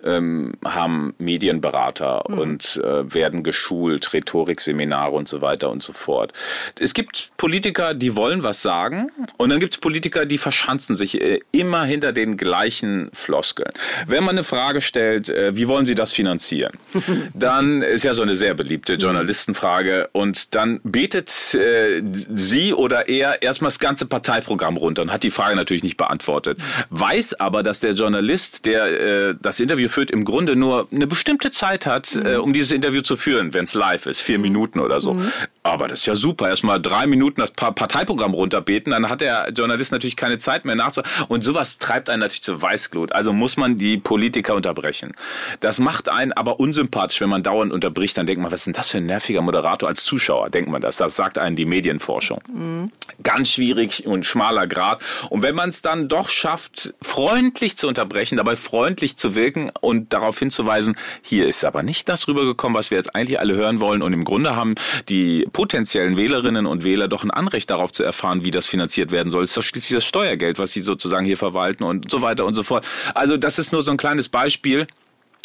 ähm, haben Medienberater mhm. und äh, werden geschult, Rhetorikseminare und so weiter und so fort. Es gibt Politiker, die wollen was sagen und dann gibt es Politiker, die verschanzen sich äh, immer hinter den gleichen Floskeln. Wenn man eine Frage stellt, äh, wie wollen Sie das finanzieren, dann ist ja so eine sehr beliebte mhm. Journalistenfrage und dann betet äh, sie oder er erstmal das ganze Parteiprogramm runter und hat die Frage natürlich nicht beantwortet. Weiß aber, dass der Journalist, der äh, das Interview führt, im Grunde nur eine bestimmte Zeit hat, mhm. äh, um dieses Interview zu führen, wenn es live ist, vier mhm. Minuten oder so. Mhm. Aber das ist ja super. Erstmal drei Minuten das Parteiprogramm runterbeten, dann hat der Journalist natürlich keine Zeit mehr nachzu. Und sowas treibt einen natürlich zur Weißglut. Also muss man die Politiker unterbrechen. Das macht einen aber unsympathisch, wenn man dauernd unterbricht. Dann denkt man, was ist denn das für ein nerviger Moderator als Zuschauer? Denkt man das. Das sagt einen die Medienforschung. Mhm. Ganz schwierig und schmaler Grad. Und wenn man es dann doch schafft, freundlich zu unterbrechen, dabei freundlich zu wirken und darauf hinzuweisen, hier ist aber nicht das rübergekommen, was wir jetzt eigentlich alle hören wollen. Und im Grunde haben die potenziellen Wählerinnen und Wähler doch ein Anrecht darauf zu erfahren, wie das finanziert werden soll. Es ist doch schließlich das Steuergeld, was sie sozusagen hier verwalten und so weiter und so fort. Also das ist nur so ein kleines Beispiel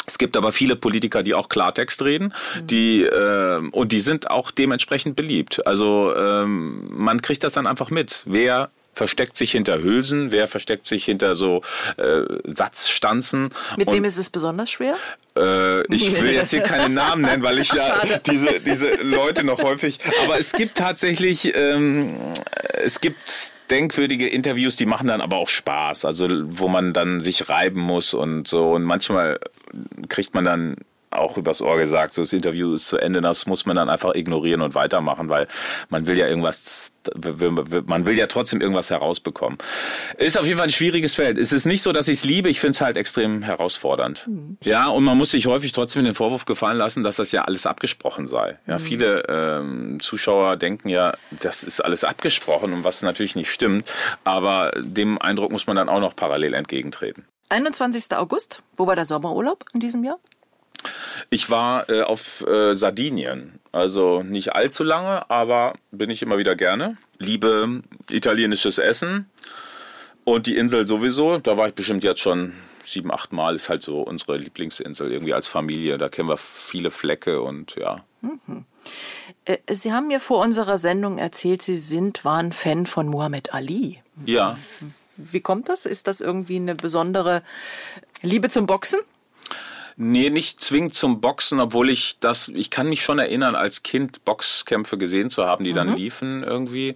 Es gibt aber viele Politiker, die auch Klartext reden, mhm. die äh, und die sind auch dementsprechend beliebt. Also ähm, man kriegt das dann einfach mit, wer versteckt sich hinter Hülsen, wer versteckt sich hinter so äh, Satzstanzen. Mit wem ist es besonders schwer? Äh, ich will jetzt hier keine Namen nennen, weil ich ja diese, diese Leute noch häufig. Aber es gibt tatsächlich, ähm, es gibt denkwürdige Interviews, die machen dann aber auch Spaß. Also wo man dann sich reiben muss und so. Und manchmal kriegt man dann auch übers Ohr gesagt, so das Interview ist zu Ende, das muss man dann einfach ignorieren und weitermachen, weil man will ja irgendwas, man will ja trotzdem irgendwas herausbekommen. Ist auf jeden Fall ein schwieriges Feld. Es ist nicht so, dass ich es liebe, ich finde es halt extrem herausfordernd. Mhm. Ja, und man muss sich häufig trotzdem den Vorwurf gefallen lassen, dass das ja alles abgesprochen sei. Ja, mhm. viele ähm, Zuschauer denken ja, das ist alles abgesprochen und was natürlich nicht stimmt, aber dem Eindruck muss man dann auch noch parallel entgegentreten. 21. August, wo war der Sommerurlaub in diesem Jahr? Ich war äh, auf äh, Sardinien, also nicht allzu lange, aber bin ich immer wieder gerne. Liebe italienisches Essen und die Insel sowieso. Da war ich bestimmt jetzt schon sieben, acht Mal. Ist halt so unsere Lieblingsinsel irgendwie als Familie. Da kennen wir viele Flecke und ja. Mhm. Äh, Sie haben mir vor unserer Sendung erzählt, Sie sind, waren Fan von Muhammad Ali. Ja. Wie kommt das? Ist das irgendwie eine besondere Liebe zum Boxen? Nee, nicht zwingend zum Boxen, obwohl ich das, ich kann mich schon erinnern, als Kind Boxkämpfe gesehen zu haben, die mhm. dann liefen irgendwie.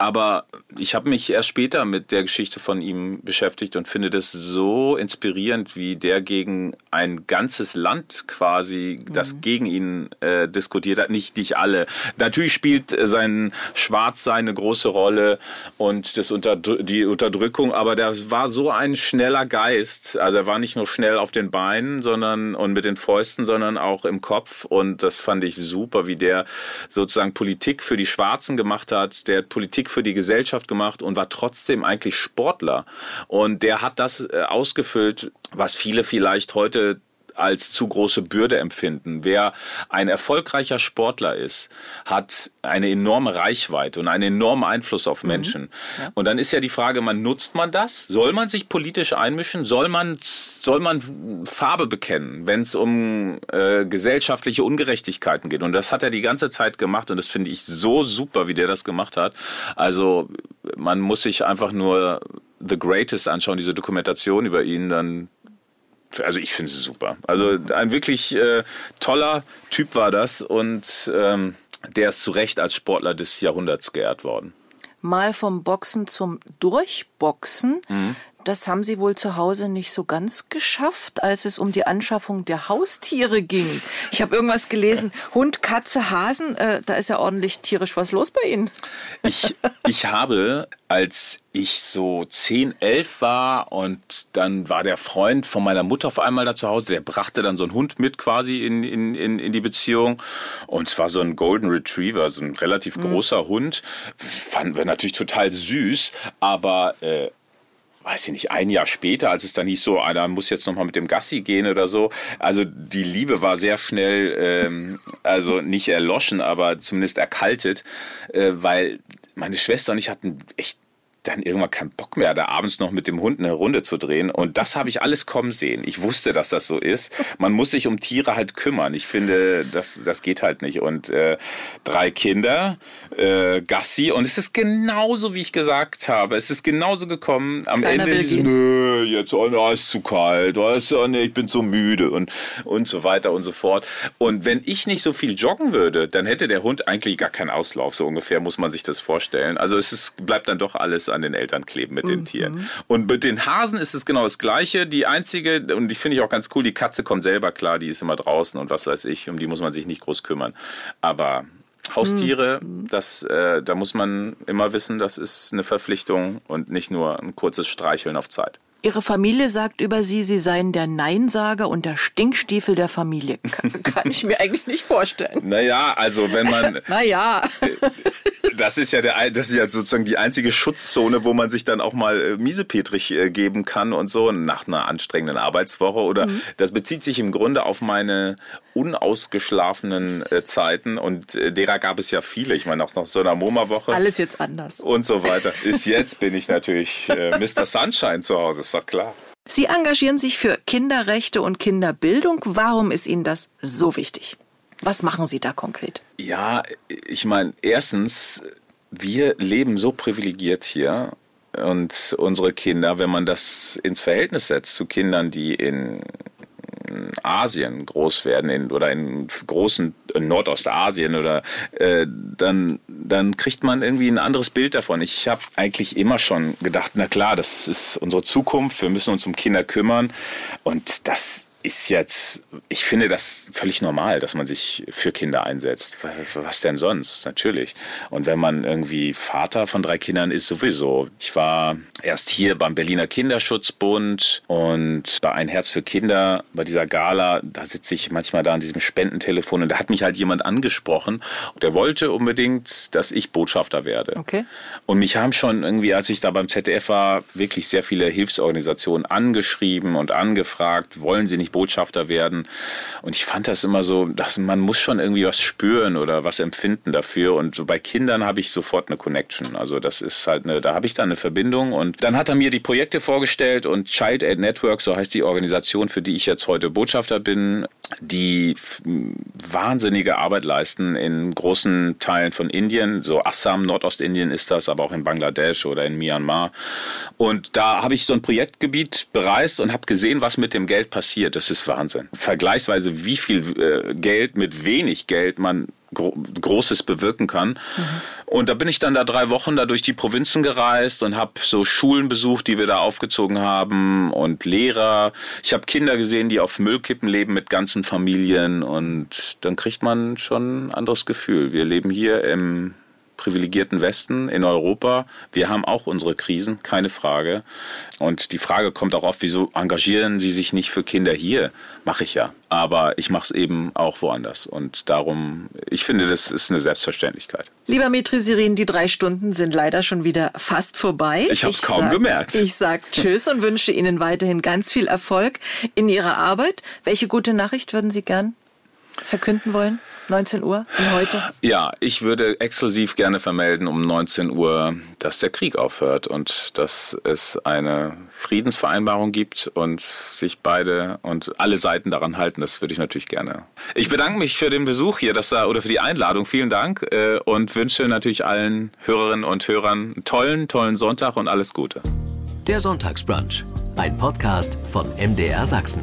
Aber ich habe mich erst später mit der Geschichte von ihm beschäftigt und finde das so inspirierend, wie der gegen ein ganzes Land quasi, das mhm. gegen ihn äh, diskutiert hat. Nicht, nicht alle. Natürlich spielt sein Schwarzsein eine große Rolle und das unter, die Unterdrückung, aber der war so ein schneller Geist. Also er war nicht nur schnell auf den Beinen, sondern und mit den Fäusten, sondern auch im Kopf. Und das fand ich super, wie der sozusagen Politik für die Schwarzen gemacht hat. Der Politik für die Gesellschaft gemacht und war trotzdem eigentlich Sportler. Und der hat das äh, ausgefüllt, was viele vielleicht heute als zu große Bürde empfinden. Wer ein erfolgreicher Sportler ist, hat eine enorme Reichweite und einen enormen Einfluss auf mhm. Menschen. Mhm. Ja. Und dann ist ja die Frage, man nutzt man das? Soll man sich politisch einmischen? Soll man, soll man Farbe bekennen, wenn es um äh, gesellschaftliche Ungerechtigkeiten geht? Und das hat er die ganze Zeit gemacht und das finde ich so super, wie der das gemacht hat. Also man muss sich einfach nur The Greatest anschauen, diese Dokumentation über ihn, dann also ich finde es super. Also ein wirklich äh, toller Typ war das und ähm, der ist zu Recht als Sportler des Jahrhunderts geehrt worden. Mal vom Boxen zum Durchboxen. Mhm. Das haben Sie wohl zu Hause nicht so ganz geschafft, als es um die Anschaffung der Haustiere ging. Ich habe irgendwas gelesen, Hund, Katze, Hasen, äh, da ist ja ordentlich tierisch was los bei Ihnen. Ich, ich habe, als ich so 10, 11 war und dann war der Freund von meiner Mutter auf einmal da zu Hause, der brachte dann so einen Hund mit quasi in, in, in, in die Beziehung und es war so ein Golden Retriever, so ein relativ mhm. großer Hund. Fanden wir natürlich total süß, aber äh, weiß ich nicht, ein Jahr später, als es dann hieß so, einer muss jetzt nochmal mit dem Gassi gehen oder so. Also die Liebe war sehr schnell, ähm, also nicht erloschen, aber zumindest erkaltet, äh, weil meine Schwester und ich hatten echt dann irgendwann keinen Bock mehr, da abends noch mit dem Hund eine Runde zu drehen. Und das habe ich alles kommen sehen. Ich wusste, dass das so ist. Man muss sich um Tiere halt kümmern. Ich finde, das, das geht halt nicht. Und äh, drei Kinder, äh, Gassi. Und es ist genauso, wie ich gesagt habe. Es ist genauso gekommen. Am Keiner Ende ist nö, jetzt oh, oh, ist zu kalt. Oh, ist, oh, nee, ich bin so müde und, und so weiter und so fort. Und wenn ich nicht so viel joggen würde, dann hätte der Hund eigentlich gar keinen Auslauf. So ungefähr muss man sich das vorstellen. Also es ist, bleibt dann doch alles an den Eltern kleben mit mhm. den Tieren. Und mit den Hasen ist es genau das Gleiche. Die einzige, und die finde ich auch ganz cool, die Katze kommt selber klar, die ist immer draußen und was weiß ich, um die muss man sich nicht groß kümmern. Aber Haustiere, mhm. das, äh, da muss man immer wissen, das ist eine Verpflichtung und nicht nur ein kurzes Streicheln auf Zeit. Ihre Familie sagt über Sie, Sie seien der Neinsager und der Stinkstiefel der Familie. Kann, ich mir eigentlich nicht vorstellen. Naja, also wenn man. naja. Das ist ja der, das ist ja sozusagen die einzige Schutzzone, wo man sich dann auch mal äh, miesepetrig äh, geben kann und so nach einer anstrengenden Arbeitswoche. Oder mhm. das bezieht sich im Grunde auf meine unausgeschlafenen äh, Zeiten und äh, derer gab es ja viele. Ich meine, auch noch so einer MoMA-Woche. Alles jetzt anders. Und so weiter. Ist jetzt bin ich natürlich äh, Mr. Sunshine zu Hause, ist doch klar. Sie engagieren sich für Kinderrechte und Kinderbildung. Warum ist Ihnen das so wichtig? Was machen Sie da konkret? Ja, ich meine, erstens, wir leben so privilegiert hier und unsere Kinder, wenn man das ins Verhältnis setzt zu Kindern, die in Asien groß werden in, oder in großen in Nordostasien oder äh, dann dann kriegt man irgendwie ein anderes Bild davon. Ich habe eigentlich immer schon gedacht, na klar, das ist unsere Zukunft, wir müssen uns um Kinder kümmern und das ist jetzt, ich finde das völlig normal, dass man sich für Kinder einsetzt. Was denn sonst? Natürlich. Und wenn man irgendwie Vater von drei Kindern ist, sowieso. Ich war erst hier beim Berliner Kinderschutzbund und bei Ein Herz für Kinder, bei dieser Gala, da sitze ich manchmal da an diesem Spendentelefon und da hat mich halt jemand angesprochen und der wollte unbedingt, dass ich Botschafter werde. Okay. Und mich haben schon irgendwie, als ich da beim ZDF war, wirklich sehr viele Hilfsorganisationen angeschrieben und angefragt, wollen sie nicht nicht Botschafter werden. Und ich fand das immer so, dass man muss schon irgendwie was spüren oder was empfinden dafür. Und so bei Kindern habe ich sofort eine Connection. Also das ist halt eine, da habe ich dann eine Verbindung. Und dann hat er mir die Projekte vorgestellt und Child Aid Network, so heißt die Organisation, für die ich jetzt heute Botschafter bin, die wahnsinnige Arbeit leisten in großen Teilen von Indien. So Assam, Nordostindien ist das, aber auch in Bangladesch oder in Myanmar. Und da habe ich so ein Projektgebiet bereist und habe gesehen, was mit dem Geld passiert das ist Wahnsinn. Vergleichsweise, wie viel äh, Geld mit wenig Geld man Gro Großes bewirken kann. Mhm. Und da bin ich dann da drei Wochen da durch die Provinzen gereist und habe so Schulen besucht, die wir da aufgezogen haben und Lehrer. Ich habe Kinder gesehen, die auf Müllkippen leben mit ganzen Familien und dann kriegt man schon ein anderes Gefühl. Wir leben hier im privilegierten Westen in Europa. Wir haben auch unsere Krisen, keine Frage. Und die Frage kommt auch oft, wieso engagieren Sie sich nicht für Kinder hier? Mache ich ja. Aber ich mache es eben auch woanders. Und darum, ich finde, das ist eine Selbstverständlichkeit. Lieber Mitri Sirin, die drei Stunden sind leider schon wieder fast vorbei. Ich habe es kaum sag, gemerkt. Ich sage Tschüss und wünsche Ihnen weiterhin ganz viel Erfolg in Ihrer Arbeit. Welche gute Nachricht würden Sie gern verkünden wollen? 19 Uhr und heute? Ja, ich würde exklusiv gerne vermelden um 19 Uhr, dass der Krieg aufhört und dass es eine Friedensvereinbarung gibt und sich beide und alle Seiten daran halten. Das würde ich natürlich gerne. Ich bedanke mich für den Besuch hier dass da, oder für die Einladung. Vielen Dank äh, und wünsche natürlich allen Hörerinnen und Hörern einen tollen, tollen Sonntag und alles Gute. Der Sonntagsbrunch, ein Podcast von MDR Sachsen.